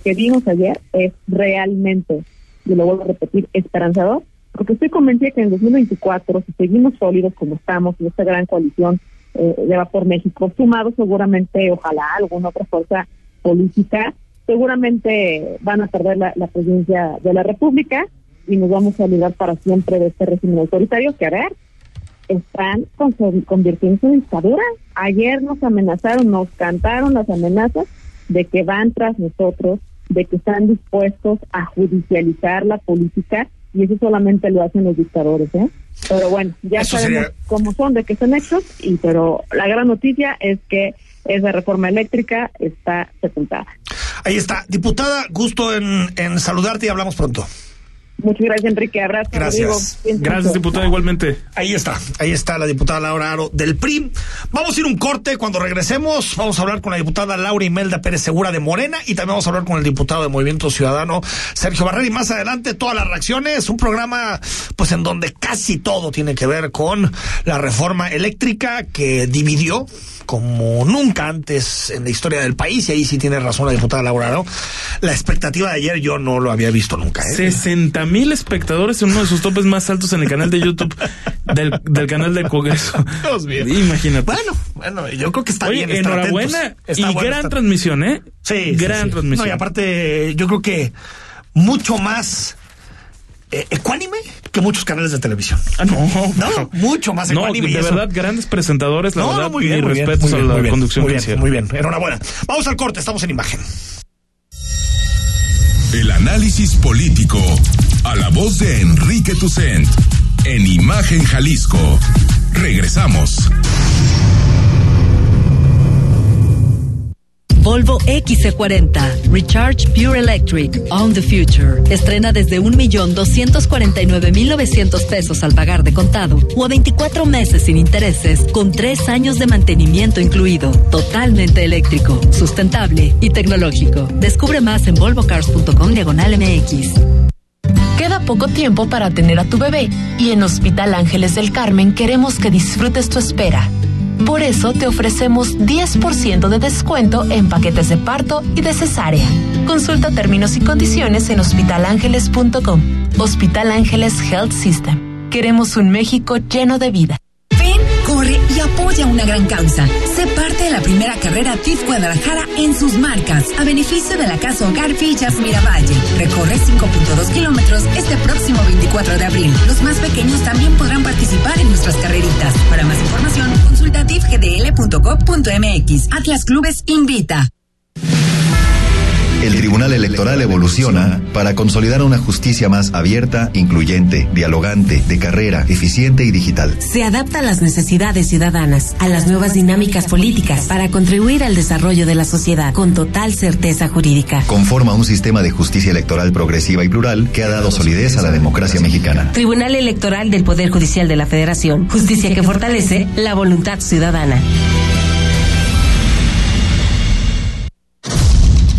que vimos ayer es realmente, y lo vuelvo a repetir, esperanzador, porque estoy convencida que en el 2024, si seguimos sólidos como estamos, en esta gran coalición eh, Va por México, sumado seguramente, ojalá, alguna otra fuerza política, seguramente van a perder la, la presidencia de la República y nos vamos a olvidar para siempre de este régimen autoritario que, a ver, están convirtiéndose en dictadura. Ayer nos amenazaron, nos cantaron las amenazas de que van tras nosotros, de que están dispuestos a judicializar la política y eso solamente lo hacen los dictadores, ¿eh? Pero bueno, ya sabemos cómo son, de qué son hechos, y pero la gran noticia es que esa reforma eléctrica está sepultada. Ahí está. Diputada, gusto en, en saludarte y hablamos pronto. Muchas gracias, Enrique. Abrazo. Gracias. Gracias, diputada, igualmente. Ahí está, ahí está la diputada Laura Aro del PRI. Vamos a ir un corte. Cuando regresemos, vamos a hablar con la diputada Laura Imelda Pérez Segura de Morena y también vamos a hablar con el diputado de Movimiento Ciudadano, Sergio Barrera. Y más adelante, todas las reacciones. Un programa, pues, en donde casi todo tiene que ver con la reforma eléctrica que dividió como nunca antes en la historia del país, y ahí sí tiene razón la diputada Laura, ¿no? La expectativa de ayer yo no lo había visto nunca. ¿eh? 60 mil espectadores en uno de sus topes más altos en el canal de YouTube del, del canal del Congreso. Dios mío. Imagínate. Bueno, bueno, yo creo que está Oye, bien. enhorabuena. Está y bueno gran transmisión, ¿eh? Sí, gran sí, sí. transmisión. No, y aparte, yo creo que mucho más eh, ecuánime que muchos canales de televisión. Ah, no, No, mucho más ecuánime. y de verdad, grandes presentadores, la No, verdad, no, muy bien, mis muy bien, respetos muy bien, a la bien, conducción muy que bien, hicieron. muy bien, enhorabuena. Vamos al corte, estamos en imagen. El análisis político a la voz de Enrique Tucent en Imagen Jalisco. Regresamos. Volvo XC40 Recharge Pure Electric On the Future. Estrena desde 1.249.900 pesos al pagar de contado o a 24 meses sin intereses con 3 años de mantenimiento incluido. Totalmente eléctrico, sustentable y tecnológico. Descubre más en volvocars.com diagonal MX. Queda poco tiempo para tener a tu bebé y en Hospital Ángeles del Carmen queremos que disfrutes tu espera. Por eso te ofrecemos 10% de descuento en paquetes de parto y de cesárea. Consulta términos y condiciones en hospitalangeles.com. Hospital Ángeles Health System. Queremos un México lleno de vida. Apoya una gran causa. Sé parte de la primera carrera TIF Guadalajara en sus marcas, a beneficio de la Casa Hogar Villas Miravalle. Recorre 5.2 kilómetros este próximo 24 de abril. Los más pequeños también podrán participar en nuestras carreritas. Para más información, consulta tifgdl.gov.mx. Atlas Clubes invita. El Tribunal Electoral evoluciona para consolidar una justicia más abierta, incluyente, dialogante, de carrera, eficiente y digital. Se adapta a las necesidades ciudadanas, a las nuevas dinámicas políticas, para contribuir al desarrollo de la sociedad con total certeza jurídica. Conforma un sistema de justicia electoral progresiva y plural que ha dado solidez a la democracia mexicana. Tribunal Electoral del Poder Judicial de la Federación. Justicia que fortalece la voluntad ciudadana.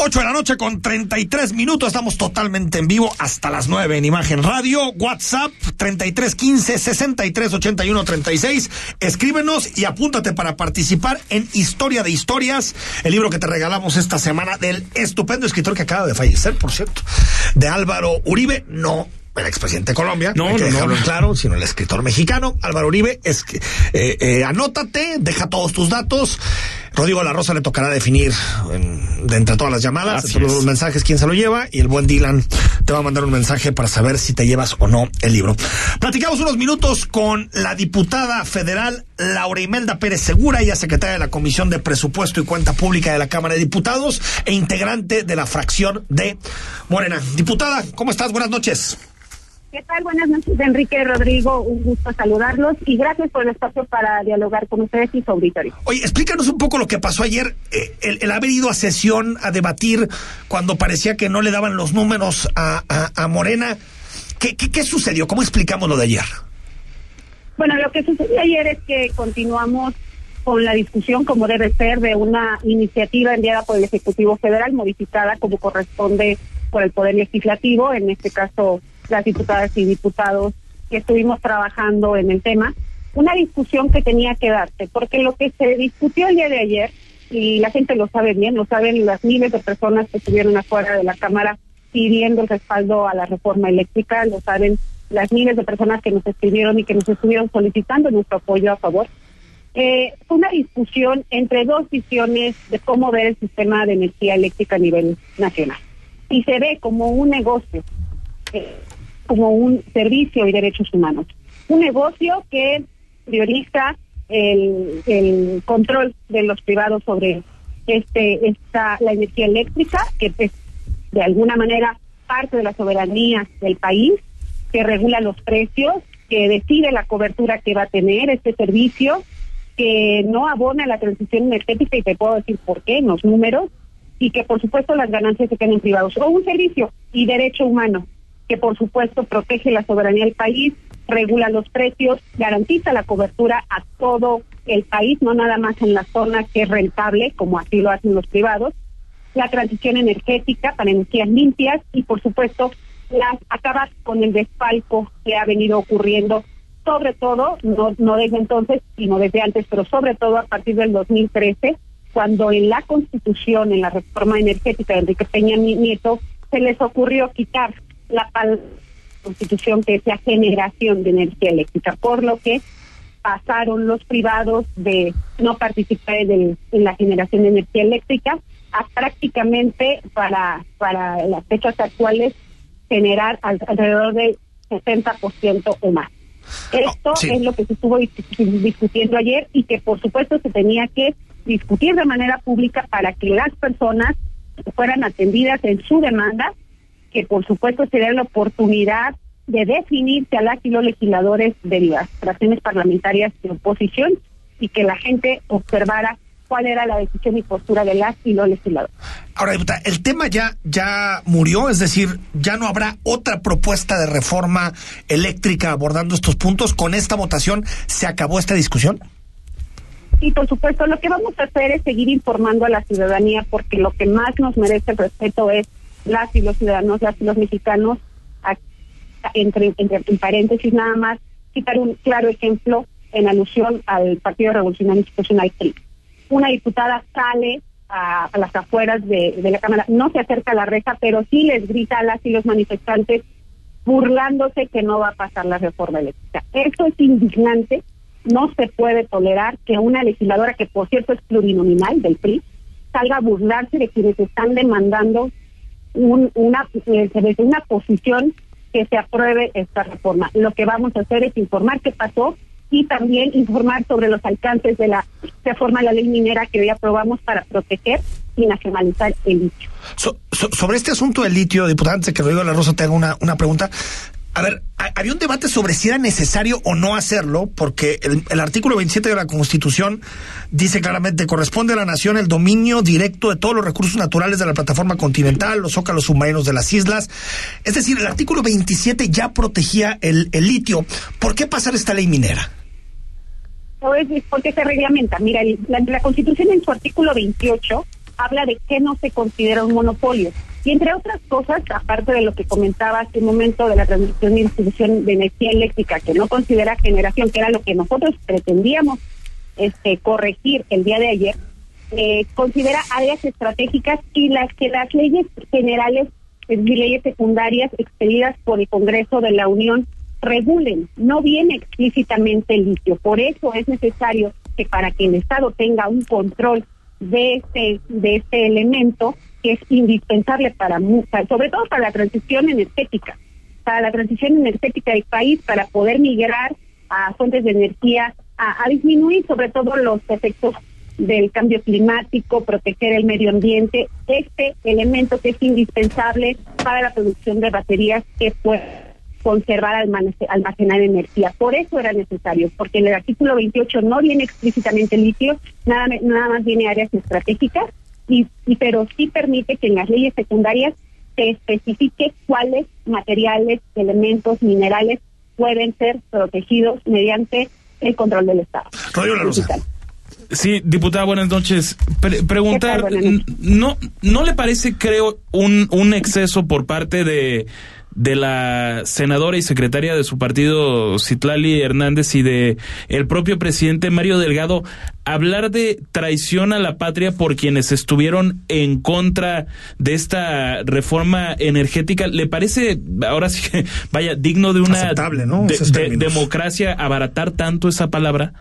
Ocho de la noche con 33 minutos. Estamos totalmente en vivo hasta las 9 en Imagen Radio. WhatsApp 3315 63 81 36. Escríbenos y apúntate para participar en Historia de Historias, el libro que te regalamos esta semana del estupendo escritor que acaba de fallecer, por cierto, de Álvaro Uribe. No el expresidente de Colombia, No, hay que no, no. claro, sino el escritor mexicano, Álvaro Uribe, es que, eh, eh, anótate, deja todos tus datos, Rodrigo La Rosa le tocará definir en- de entre todas las llamadas, entre los mensajes, quién se lo lleva y el buen Dylan te va a mandar un mensaje para saber si te llevas o no el libro. Platicamos unos minutos con la diputada federal Laura Imelda Pérez Segura, ella secretaria de la Comisión de Presupuesto y Cuenta Pública de la Cámara de Diputados e integrante de la fracción de Morena. Diputada, ¿cómo estás? Buenas noches. ¿Qué tal? Buenas noches, Enrique Rodrigo. Un gusto saludarlos y gracias por el espacio para dialogar con ustedes y su auditorio. Oye, explícanos un poco lo que pasó ayer, eh, el, el haber ido a sesión a debatir cuando parecía que no le daban los números a, a- a Morena. ¿Qué, qué, qué sucedió? ¿Cómo explicamos lo de ayer? Bueno, lo que sucedió ayer es que continuamos con la discusión, como debe ser, de una iniciativa enviada por el Ejecutivo Federal, modificada como corresponde por el Poder Legislativo, en este caso las diputadas y diputados que estuvimos trabajando en el tema. Una discusión que tenía que darse, porque lo que se discutió el día de ayer, y la gente lo sabe bien, lo saben las miles de personas que estuvieron afuera de la Cámara pidiendo el respaldo a la reforma eléctrica, lo saben las miles de personas que nos escribieron y que nos estuvieron solicitando nuestro apoyo a favor. Eh, fue una discusión entre dos visiones de cómo ver el sistema de energía eléctrica a nivel nacional. Y se ve como un negocio, eh, como un servicio y derechos humanos. Un negocio que prioriza el, el control de los privados sobre este esta la energía eléctrica, que es de alguna manera parte de la soberanía del país, que regula los precios, que decide la cobertura que va a tener este servicio, que no abona la transición energética y te puedo decir por qué, en los números, y que por supuesto las ganancias se queden privados. O un servicio y derecho humano, que por supuesto protege la soberanía del país, regula los precios, garantiza la cobertura a todo el país, no nada más en la zona que es rentable, como así lo hacen los privados, la transición energética para energías limpias y por supuesto las acabar con el desfalco que ha venido ocurriendo sobre todo, no, no desde entonces, sino desde antes, pero sobre todo a partir del 2013, cuando en la Constitución, en la reforma energética de Enrique Peña Nieto, se les ocurrió quitar la Constitución que decía generación de energía eléctrica, por lo que pasaron los privados de no participar en, el- en la generación de energía eléctrica a prácticamente para, para las fechas actuales generar al- alrededor del 60% o más. Esto sí. es lo que se estuvo dis- discutiendo ayer y que por supuesto se tenía que discutir de manera pública para que las personas fueran atendidas en su demanda, que por supuesto se dé la oportunidad de definirse a las y los legisladores de las fracciones parlamentarias de oposición y que la gente observara cuál era la decisión y postura de las y los legisladores. Ahora, diputada, el tema ya, ya murió, es decir, ya no habrá otra propuesta de reforma eléctrica abordando estos puntos. Con esta votación se acabó esta discusión. Y por supuesto, lo que vamos a hacer es seguir informando a la ciudadanía, porque lo que más nos merece el respeto es las y los ciudadanos, las y los mexicanos, entre, entre en paréntesis nada más, citar un claro ejemplo en alusión al Partido Revolucionario Institucional PRI. Una diputada sale a, las afueras de, de la Cámara, no se acerca a la reja, pero sí les grita a las y los manifestantes burlándose que no va a pasar la reforma eléctrica. Esto es indignante, no se puede tolerar que una legisladora, que por cierto es plurinominal del PRI, salga a burlarse de quienes están demandando un- una, eh, una posición que se apruebe esta reforma. Lo que vamos a hacer es informar qué pasó y también informar sobre los alcances de la reforma a la ley minera que hoy aprobamos para proteger y nacionalizar el litio. So- so- sobre este asunto del litio, diputada, antes de que Rodrigo La Rosa te haga una, una pregunta. A ver, ha- había un debate sobre si era necesario o no hacerlo, porque el, artículo 27 de la Constitución dice claramente, corresponde a la nación el dominio directo de todos los recursos naturales de la plataforma continental, los zócalos submarinos de las islas. Es decir, el artículo 27 ya protegía el, el litio. ¿Por qué pasar esta ley minera? No es porque se reglamenta. Mira, la Constitución en su artículo 28 habla de que no se considera un monopolio. Y entre otras cosas, aparte de lo que comentaba hace un momento de la transmisión y distribución de energía eléctrica, que no considera generación, que era lo que nosotros pretendíamos este, corregir el día de ayer, eh, considera áreas estratégicas y las que las leyes generales y leyes secundarias expedidas por el Congreso de la Unión regulen. No viene explícitamente el litio. Por eso es necesario que para que el Estado tenga un control de este, de este elemento es indispensable para, sobre todo para la transición energética, para la transición energética del país, para poder migrar a fuentes de energía, a, a disminuir sobre todo los efectos del cambio climático, proteger el medio ambiente, este elemento que es indispensable para la producción de baterías que puede conservar, almacenar energía. Por eso era necesario, porque en el artículo 28 no viene explícitamente litio, nada, nada más viene áreas estratégicas, y, y pero sí permite que en las leyes secundarias se especifique cuáles materiales, elementos, minerales pueden ser protegidos mediante el control del Estado. Sí, diputada, buenas noches. preguntar, ¿no, ¿no le parece, creo, un, un exceso por parte de de la senadora y secretaria de su partido, Citlali Hernández, y de el propio presidente Mario Delgado, hablar de traición a la patria por quienes estuvieron en contra de esta reforma energética, ¿le parece, ahora sí que, vaya, digno de una democracia abaratar tanto esa palabra?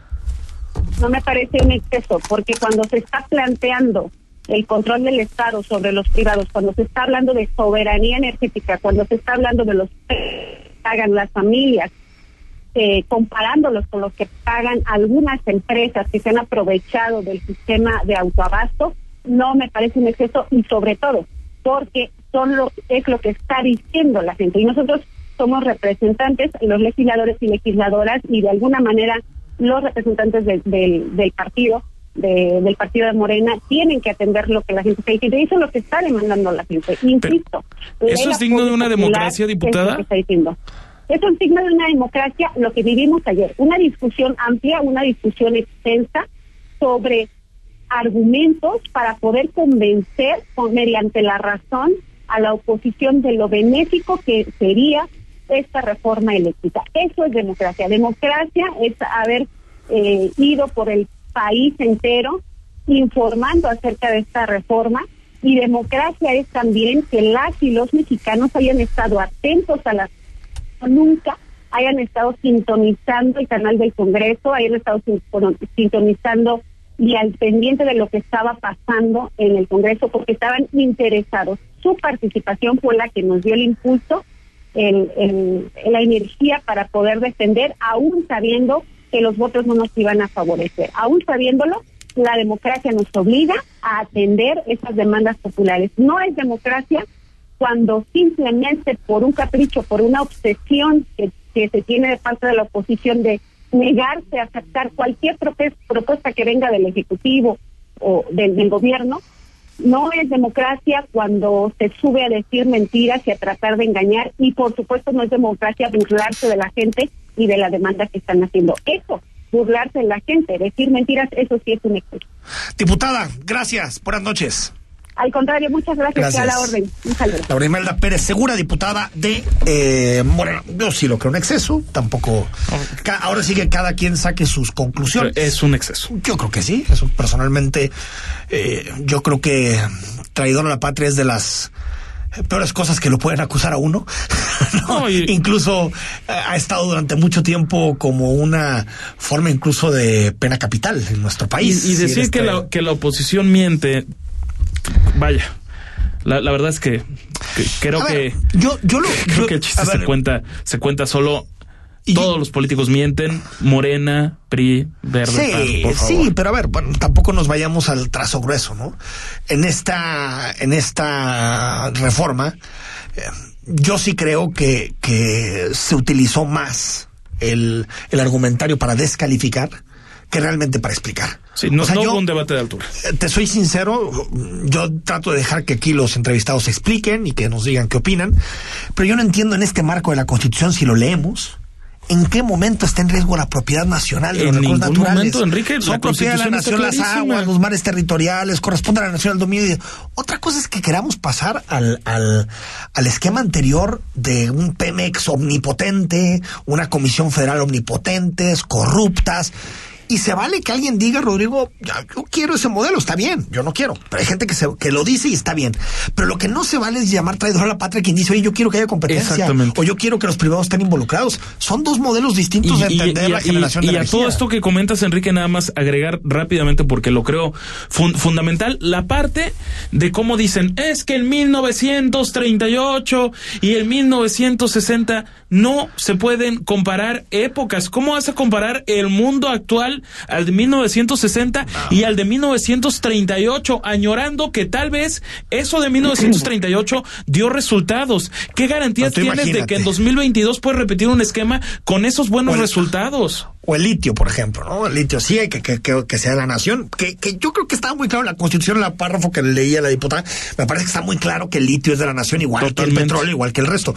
No me parece un exceso, porque cuando se está planteando el control del Estado sobre los privados, cuando se está hablando de soberanía energética, cuando se está hablando de los que pagan las familias, eh, comparándolos con los que pagan algunas empresas que se han aprovechado del sistema de autoabasto, no me parece un exceso y sobre todo porque son lo, es lo que está diciendo la gente. Y nosotros somos representantes, los legisladores y legisladoras y de alguna manera los representantes del partido del partido de Morena tienen que atender lo que la gente está diciendo. Y eso es lo que está demandando la gente. Insisto. ¿Eso es digno de una democracia, diputada? Es diciendo. Es un signo de una democracia lo que vivimos ayer. Una discusión amplia, una discusión extensa sobre argumentos para poder convencer con, mediante la razón a la oposición de lo benéfico que sería esta reforma eléctrica. Eso es democracia. Democracia es haber eh, ido por el país entero informando acerca de esta reforma y democracia es también que las y los mexicanos hayan estado atentos a la nunca hayan estado sintonizando el canal del Congreso, hayan estado sintonizando y al pendiente de lo que estaba pasando en el Congreso porque estaban interesados. Su participación fue la que nos dio el impulso, en la energía para poder defender, aún sabiendo que los votos no nos iban a favorecer. Aún sabiéndolo, la democracia nos obliga a atender esas demandas populares. No es democracia cuando simplemente por un capricho, por una obsesión que, se tiene de parte de la oposición de negarse a aceptar cualquier propuesta que venga del Ejecutivo o del, del gobierno, no es democracia cuando se sube a decir mentiras y a tratar de engañar y por supuesto no es democracia burlarse de la gente y de la demanda que están haciendo. Eso, burlarse de la gente, decir mentiras, eso sí es un exceso. Diputada, gracias. Buenas noches. Al contrario, muchas gracias, a la orden. Un saludo. Laura Imelda Pérez, segura diputada de eh, Moreno. Yo sí lo creo un exceso, tampoco. ahora sí que cada quien saque sus conclusiones. Es un exceso. Yo creo que sí. Eso personalmente, eh, yo creo que traidor a la patria es de las peores cosas que lo pueden acusar a uno. Incluso eh, ha estado durante mucho tiempo como una forma incluso de pena capital en nuestro país. Y, decir que, la, que la oposición miente, vaya. La, verdad es que, creo que yo yo lo creo que el chiste se cuenta se cuenta solo todos los políticos mienten, Morena, PRI, Verde, sí, Sí, pero a ver, bueno, tampoco nos vayamos al trazo grueso, ¿no? En esta, en esta reforma, eh, yo sí creo que, que se utilizó más el, el argumentario para descalificar que realmente para explicar. Sí, no, o un debate de altura. Eh, te soy sincero, yo trato de dejar que aquí los entrevistados expliquen y que nos digan qué opinan, pero yo no entiendo en este marco de la Constitución si lo leemos ¿En qué momento está en riesgo la propiedad nacional de los recursos naturales? Momento, Enrique, Son propiedad de la nación las aguas, los mares territoriales, corresponde a la nación al dominio. Otra cosa es que queramos pasar al, al, al esquema anterior de un Pemex omnipotente, una comisión federal omnipotentes, corruptas Y se vale que alguien diga, Rodrigo, yo quiero ese modelo, está bien, yo no quiero. Pero hay gente que, se, que lo dice y está bien. Pero lo que no se vale es llamar traidor a la patria quien dice, oye, yo quiero que haya competencia. O yo quiero que los privados estén involucrados. Son dos modelos distintos de entender la generación y, de y a todo esto que comentas, Enrique, nada más agregar rápidamente porque lo creo fundamental, la parte de cómo dicen, es que en 1938 y en 1960 no se pueden comparar épocas. ¿Cómo vas a comparar el mundo actual al de 1960 y al de 1938, añorando que tal vez eso de 1938 dio resultados? ¿Qué garantías tienes de que en 2022 puedes repetir un esquema con esos buenos resultados? o el litio, por ejemplo, ¿no? El litio sí hay que, que, que, sea la nación, que, que yo creo que estaba muy claro en la constitución, en el párrafo que leía la diputada, me parece que está muy claro que el litio es de la nación, igual que el petróleo, igual que el resto.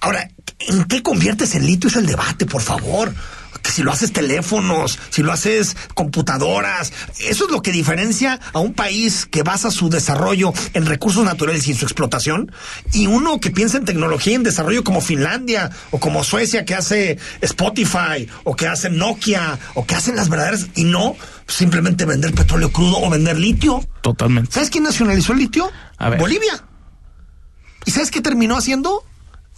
Ahora, ¿en qué conviertes el litio? Es el debate, por favor que si lo haces teléfonos, si lo haces computadoras, eso es lo que diferencia a un país que basa su desarrollo en recursos naturales y en su explotación, y uno que piensa en tecnología y en desarrollo como Finlandia o como Suecia que hace Spotify o que hace Nokia o que hacen las verdaderas y no simplemente vender petróleo crudo o vender litio. Totalmente. ¿Sabes quién nacionalizó el litio? Bolivia. ¿Y sabes qué terminó haciendo?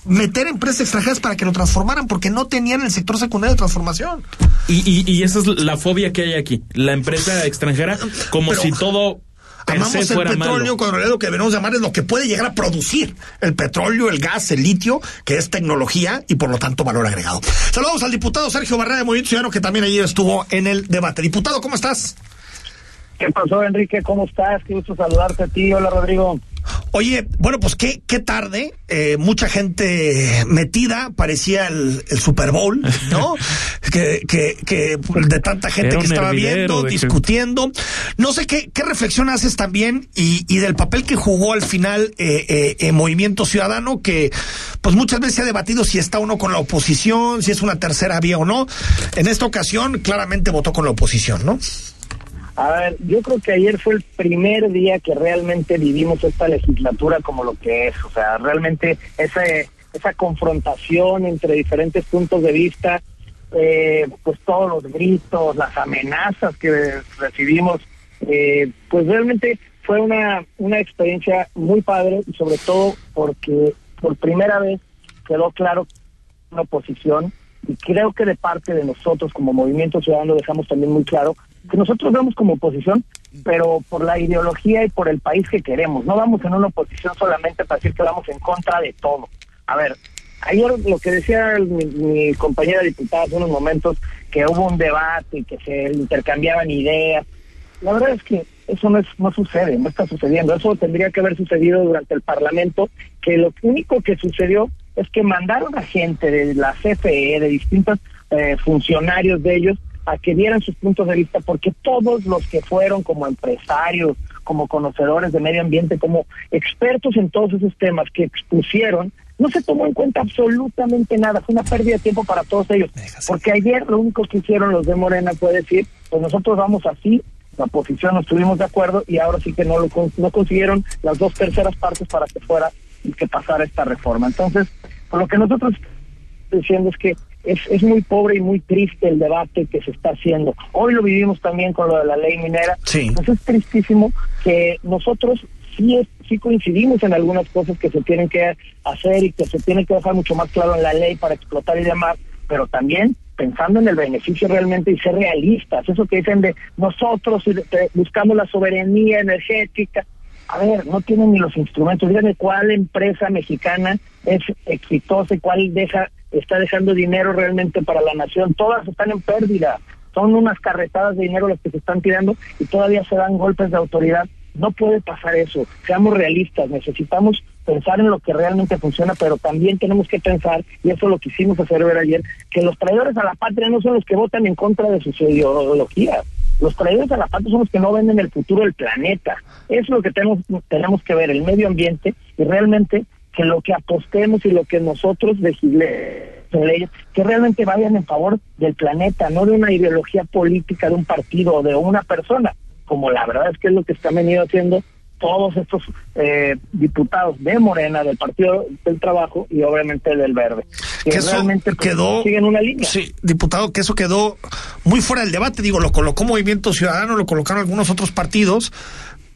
Meter empresas extranjeras para que lo transformaran porque no tenían el sector secundario de transformación. Y, y, esa es la fobia que hay aquí, la empresa extranjera, como si todo Amamos el petróleo cuando en realidad lo que debemos llamar es lo que puede llegar a producir el petróleo, el gas, el litio, que es tecnología y por lo tanto valor agregado. Saludos al diputado Sergio Barrera de Movimiento Ciudadano que también ayer estuvo en el debate. Diputado, ¿cómo estás? ¿Qué pasó, Enrique? ¿Cómo estás? Qué gusto saludarte a ti. Hola, Rodrigo. Oye, bueno, pues qué, qué tarde, eh, mucha gente metida, parecía el, Super Bowl, ¿no? que, que, que, de tanta gente que estaba viendo, discutiendo. No sé qué, qué reflexión haces también y, y del papel que jugó al final eh, eh, Movimiento Ciudadano, que pues muchas veces se ha debatido si está uno con la oposición, si es una tercera vía o no. En esta ocasión, claramente votó con la oposición, ¿no? A ver, yo creo que ayer fue el primer día que realmente vivimos esta legislatura como lo que es, o sea, realmente esa, esa confrontación entre diferentes puntos de vista, eh, pues todos los gritos, las amenazas que recibimos, eh, pues realmente fue una, una experiencia muy padre y sobre todo porque por primera vez quedó claro una oposición y creo que de parte de nosotros como Movimiento Ciudadano dejamos también muy claro que nosotros vemos como oposición, pero por la ideología y por el país que queremos. No vamos en una oposición solamente para decir que vamos en contra de todo. A ver, ayer lo que decía mi, compañera diputada hace unos momentos, que hubo un debate, y que se intercambiaban ideas. La verdad es que eso no, es, no sucede, no está sucediendo. Eso tendría que haber sucedido durante el Parlamento, que lo único que sucedió es que mandaron a gente de la CFE, de distintos eh, funcionarios de ellos, a que dieran sus puntos de vista, porque todos los que fueron como empresarios, como conocedores de medio ambiente, como expertos en todos esos temas que expusieron, no se tomó en cuenta absolutamente nada. Fue una pérdida de tiempo para todos ellos. Porque ayer lo único que hicieron los de Morena fue decir, pues nosotros vamos así, la oposición no estuvimos de acuerdo y ahora sí que no lo no consiguieron las dos terceras partes para que fuera y que pasara esta reforma. Entonces, por lo que nosotros diciendo es que es, es muy pobre y muy triste el debate que se está haciendo. Hoy lo vivimos también con lo de la ley minera. Sí. Pues es tristísimo que nosotros sí, es, sí coincidimos en algunas cosas que se tienen que hacer y que se tienen que dejar mucho más claro en la ley para explotar y demás, pero también pensando en el beneficio realmente y ser realistas. Eso que dicen de nosotros buscamos la soberanía energética. A ver, no tienen ni los instrumentos. Díganme cuál empresa mexicana es exitosa y cuál deja está dejando dinero realmente para la nación. Todas están en pérdida. Son unas carretadas de dinero las que se están tirando y todavía se dan golpes de autoridad. No puede pasar eso. Seamos realistas. Necesitamos pensar en lo que realmente funciona, pero también tenemos que pensar, y eso lo quisimos hacer ver ayer, que los traidores a la patria no son los que votan en contra de sus ideologías. Los traidores a la patria son los que no venden el futuro del planeta. Eso es lo que tenemos, tenemos que ver, el medio ambiente, y realmente que lo que apostemos y lo que nosotros leyes que realmente vayan en favor del planeta, no de una ideología política de un partido o de una persona, como la verdad es que es lo que están venido haciendo todos estos eh, diputados de Morena, del Partido del Trabajo y obviamente del Verde. Que, eso realmente pues, quedó, siguen una línea. Sí, diputado, que eso quedó muy fuera del debate. Digo, lo colocó Movimiento Ciudadano, lo colocaron algunos otros partidos,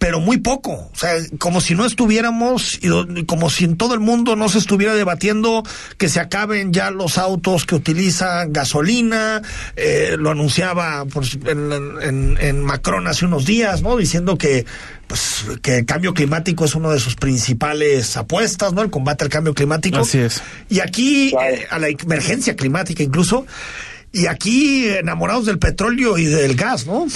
pero muy poco. O sea, como si no estuviéramos, y como si en todo el mundo no se estuviera debatiendo que se acaben ya los autos que utilizan gasolina. Eh, lo anunciaba pues, en, en, Macron hace unos días, ¿no? Diciendo que pues que el cambio climático es una de sus principales apuestas, ¿no? El combate al cambio climático. Así es. Y aquí, eh, a la emergencia climática incluso, y aquí enamorados del petróleo y del gas, ¿no?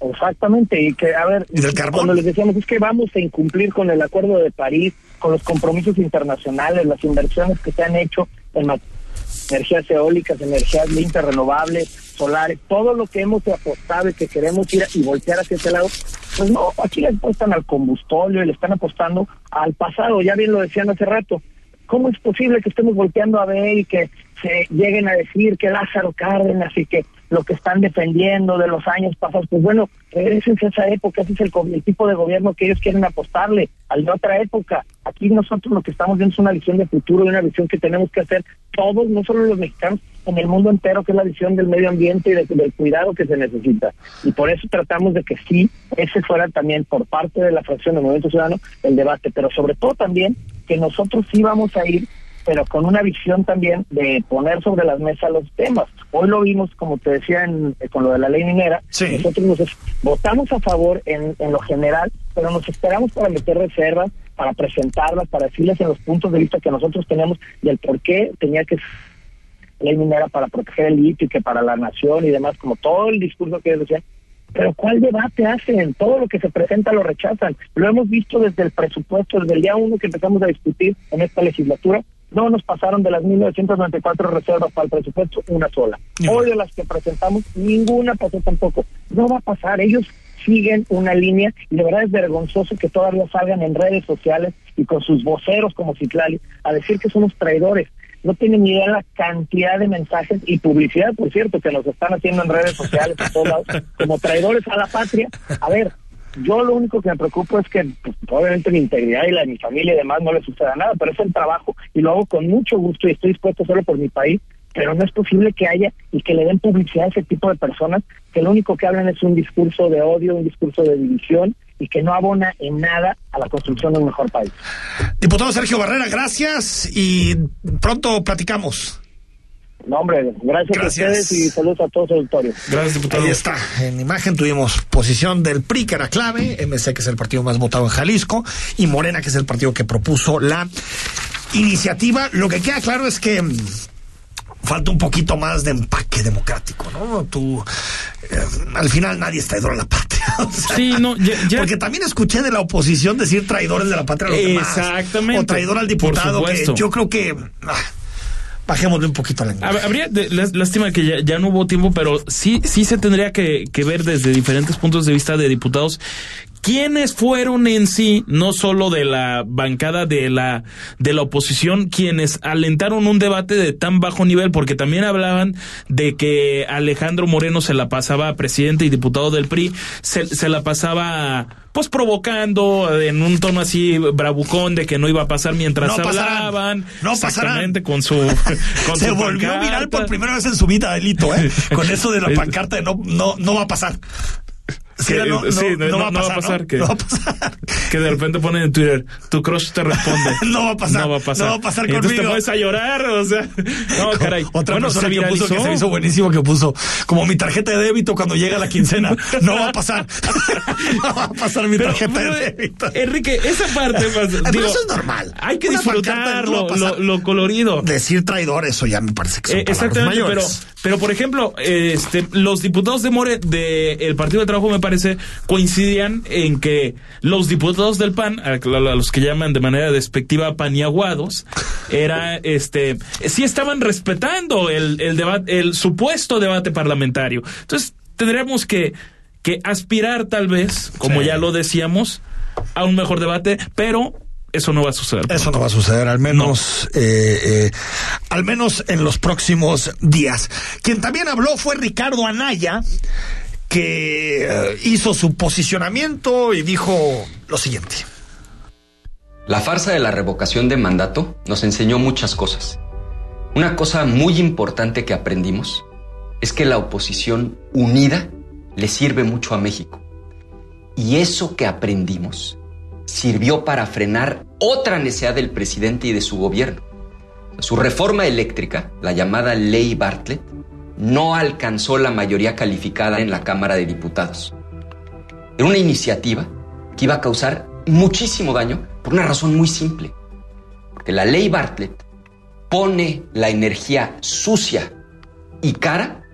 Exactamente, y que, a ver, cuando les decíamos es que vamos a incumplir con el Acuerdo de París, con los compromisos internacionales, las inversiones que se han hecho en energías eólicas, energías limpias, renovables, solares, todo lo que hemos apostado y que queremos ir y voltear hacia ese lado, pues no, aquí le apuestan al combustorio y le están apostando al pasado, ya bien lo decían hace rato. ¿Cómo es posible que estemos volteando a ver y que se lleguen a decir que Lázaro Cárdenas y que lo que están defendiendo de los años pasados, pues bueno, regresen a esa época, ese es el, tipo de gobierno que ellos quieren apostarle, al de otra época. Aquí nosotros lo que estamos viendo es una visión de futuro y una visión que tenemos que hacer todos, no solo los mexicanos, en el mundo entero, que es la visión del medio ambiente y del cuidado que se necesita. Y por eso tratamos de que sí, ese fuera también por parte de la fracción del Movimiento Ciudadano el debate, pero sobre todo también que nosotros sí vamos a ir pero con una visión también de poner sobre las mesas los temas. Hoy lo vimos, como te decía, en, eh, con lo de la ley minera. Nosotros nos votamos a favor en, en lo general, pero nos esperamos para meter reservas, para presentarlas, para decirles en los puntos de vista que nosotros tenemos del por qué tenía que ley minera para proteger el litio y que para la nación y demás, como todo el discurso que ellos decían. Pero ¿cuál debate hacen? Todo lo que se presenta lo rechazan. Lo hemos visto desde el presupuesto, desde el día uno que empezamos a discutir en esta legislatura, no nos pasaron de las 1.994 reservas para el presupuesto una sola. Hoy de las que presentamos, ninguna pasó tampoco. No va a pasar, ellos siguen una línea y de verdad es vergonzoso que todavía salgan en redes sociales y con sus voceros como Citlali a decir que somos traidores. No tienen ni idea la cantidad de mensajes y publicidad, por cierto, que nos están haciendo en redes sociales a todos lados, como traidores a la patria. A ver, yo lo único que me preocupo es que pues, obviamente mi integridad y la de mi familia y demás no le suceda nada, pero es el trabajo y lo hago con mucho gusto y estoy dispuesto hacerlo por mi país, pero no es posible que haya y que le den publicidad a ese tipo de personas que lo único que hablan es un discurso de odio, un discurso de división y que no abona en nada a la construcción de un mejor país. Diputado Sergio Barrera, gracias y pronto platicamos. No, hombre, gracias, a ustedes y saludos a todos los auditorio. Gracias, diputado. Ahí está. En imagen tuvimos posición del PRI, que era clave, MC, que es el partido más votado en Jalisco, y Morena, que es el partido que propuso la iniciativa. Lo que queda claro es que mm, falta un poquito más de empaque democrático, ¿no? Tú, eh, al final nadie es traidor a la patria. sí, no, Porque también escuché de la oposición decir traidores de la patria a los Exactamente. O traidor al diputado, que yo creo que... Ah, bajémosle un poquito la Habría, lástima que ya, no hubo tiempo, pero sí, sí se tendría que, que ver desde diferentes puntos de vista de diputados quiénes fueron en sí, no solo de la bancada de la, de la oposición, quienes alentaron un debate de tan bajo nivel, porque también hablaban de que Alejandro Moreno se la pasaba presidente y diputado del PRI, se, se la pasaba pues provocando en un tono así bravucón de que no iba a pasar mientras hablaban. No pasarán. con su con Se volvió viral por primera vez en su vida, Delito, ¿eh? con eso de la pancarta de no, no, no va a pasar. Sí, no, va a pasar, que, que de repente ponen en Twitter, tu crush te responde. no va a pasar. No va a pasar. No va a pasar conmigo. Entonces te puedes a llorar, o sea. No, caray. Otra persona que puso que se hizo buenísimo que puso como mi tarjeta de débito cuando llega la quincena. No va a pasar. no va a pasar mi tarjeta de débito. Enrique, esa parte más, digo, eso es normal. Hay que disfrutar lo, colorido. Decir traidor, eso ya me parece que son eh, Exactamente, pero, pero por ejemplo, este, los diputados de More, de el Partido de Trabajo me parece, coincidían en que los diputados del PAN, a, los que llaman de manera despectiva paniaguados, era este, sí estaban respetando el, el debate, el supuesto debate parlamentario. Entonces, tendríamos que, que aspirar tal vez, como ya lo decíamos, a un mejor debate, pero eso no va a suceder. Eso no va a suceder, al menos, eh, eh, al menos en los próximos días. Quien también habló fue Ricardo Anaya, que eh, hizo su posicionamiento y dijo lo siguiente. La farsa de la revocación de mandato nos enseñó muchas cosas. Una cosa muy importante que aprendimos es que la oposición unida le sirve mucho a México. Y eso que aprendimos sirvió para frenar otra necesidad del presidente y de su gobierno. Su reforma eléctrica, la llamada Ley Bartlett, no alcanzó la mayoría calificada en la Cámara de Diputados. Era una iniciativa que iba a causar muchísimo daño por una razón muy simple. Porque la ley Bartlett pone la energía sucia y cara,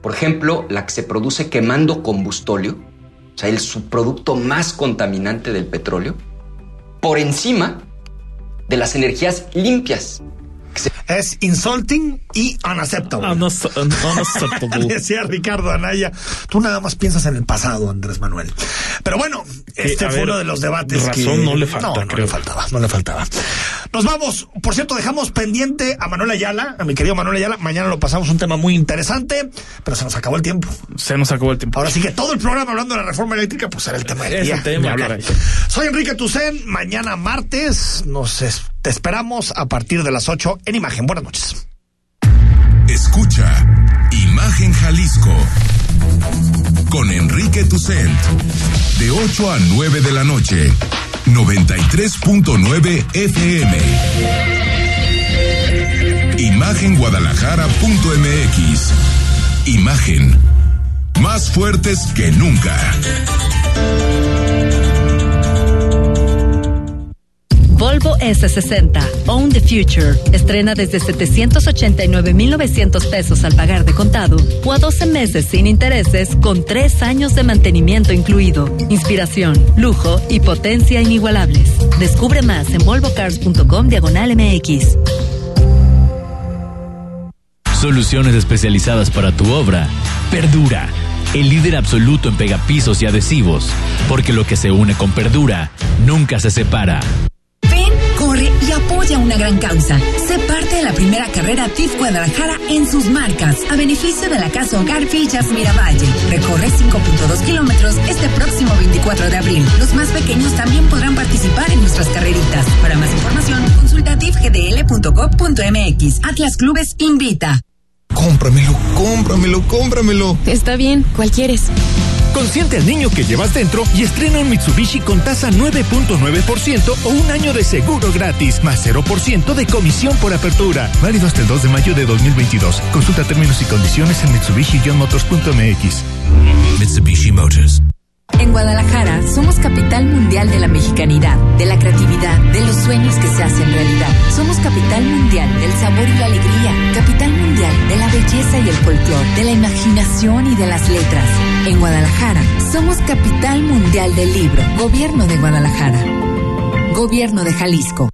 por ejemplo, la que se produce quemando combustóleo, o sea, el subproducto más contaminante del petróleo, por encima de las energías limpias. Es insulting y unacceptable. Unacceptable. Decía Ricardo Anaya. Tú nada más piensas en el pasado, Andrés Manuel. Pero bueno, este fue ver, uno de los debates razón que... no le falta, No, no creo. le faltaba, no le faltaba. Nos vamos. Por cierto, dejamos pendiente a Manuel Ayala, a mi querido Manuel Ayala. Mañana lo pasamos un tema muy interesante, pero se nos acabó el tiempo. Se nos acabó el tiempo. Ahora sí que todo el programa hablando de la reforma eléctrica, pues será el tema del Es día. el tema. Soy Enrique Tucen. Mañana martes nos es- te esperamos a partir de las 8 en Imagen. Buenas noches. Escucha Imagen Jalisco con Enrique Tucent de 8 a 9 de la noche 93.9 FM Imagenguadalajara.mx Imagen más fuertes que nunca Volvo S60, Own the Future. Estrena desde 789,900 pesos al pagar de contado o a 12 meses sin intereses con 3 años de mantenimiento incluido. Inspiración, lujo y potencia inigualables. Descubre más en volvocars.com diagonal MX. Soluciones especializadas para tu obra. Perdura, el líder absoluto en pegapisos y adhesivos, porque lo que se une con Perdura nunca se separa. Apoya una gran causa. Sé parte de la primera carrera TIF Guadalajara en sus marcas, a beneficio de la Casa Hogar Villas Miravalle. Recorre 5.2 kilómetros este próximo 24 de abril. Los más pequeños también podrán participar en nuestras carreritas. Para más información, consulta tifgdl.gov.mx. Atlas Clubes invita. Cómpramelo, cómpramelo, cómpramelo. Está bien, ¿cuál quieres? Consiente al niño que llevas dentro y estrena un Mitsubishi con tasa 9.9% o un año de seguro gratis, más 0% de comisión por apertura. Válido hasta el 2 de mayo de 2022. Consulta términos y condiciones en mitsubishi-motors.mx. Mitsubishi Motors. En Guadalajara somos capital mundial de la mexicanidad, de la creatividad, de los sueños que se hacen realidad. Somos capital mundial del sabor y la alegría, capital mundial de la belleza y el folclor, de la imaginación y de las letras. En Guadalajara somos capital mundial del libro, Gobierno de Guadalajara. Gobierno de Jalisco.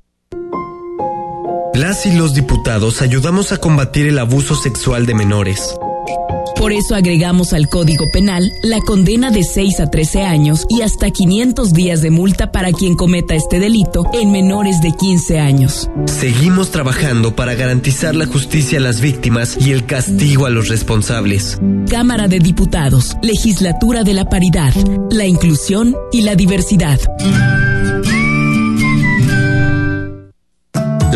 Las y los diputados ayudamos a combatir el abuso sexual de menores. Por eso agregamos al Código Penal la condena de 6 a 13 años y hasta 500 días de multa para quien cometa este delito en menores de 15 años. Seguimos trabajando para garantizar la justicia a las víctimas y el castigo a los responsables. Cámara de Diputados, Legislatura de la Paridad, la Inclusión y la Diversidad.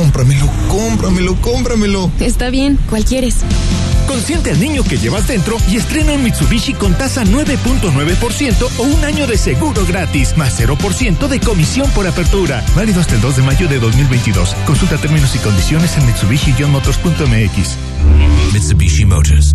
Cómpramelo, cómpramelo, cómpramelo. Está bien, ¿cuál quieres? Consiente al niño que llevas dentro y estrena un Mitsubishi con tasa 9.9% o un año de seguro gratis, más 0% de comisión por apertura. Válido hasta el 2 de mayo de 2022. Consulta términos y condiciones en mitsubishi-motors.mx. Mitsubishi Motors.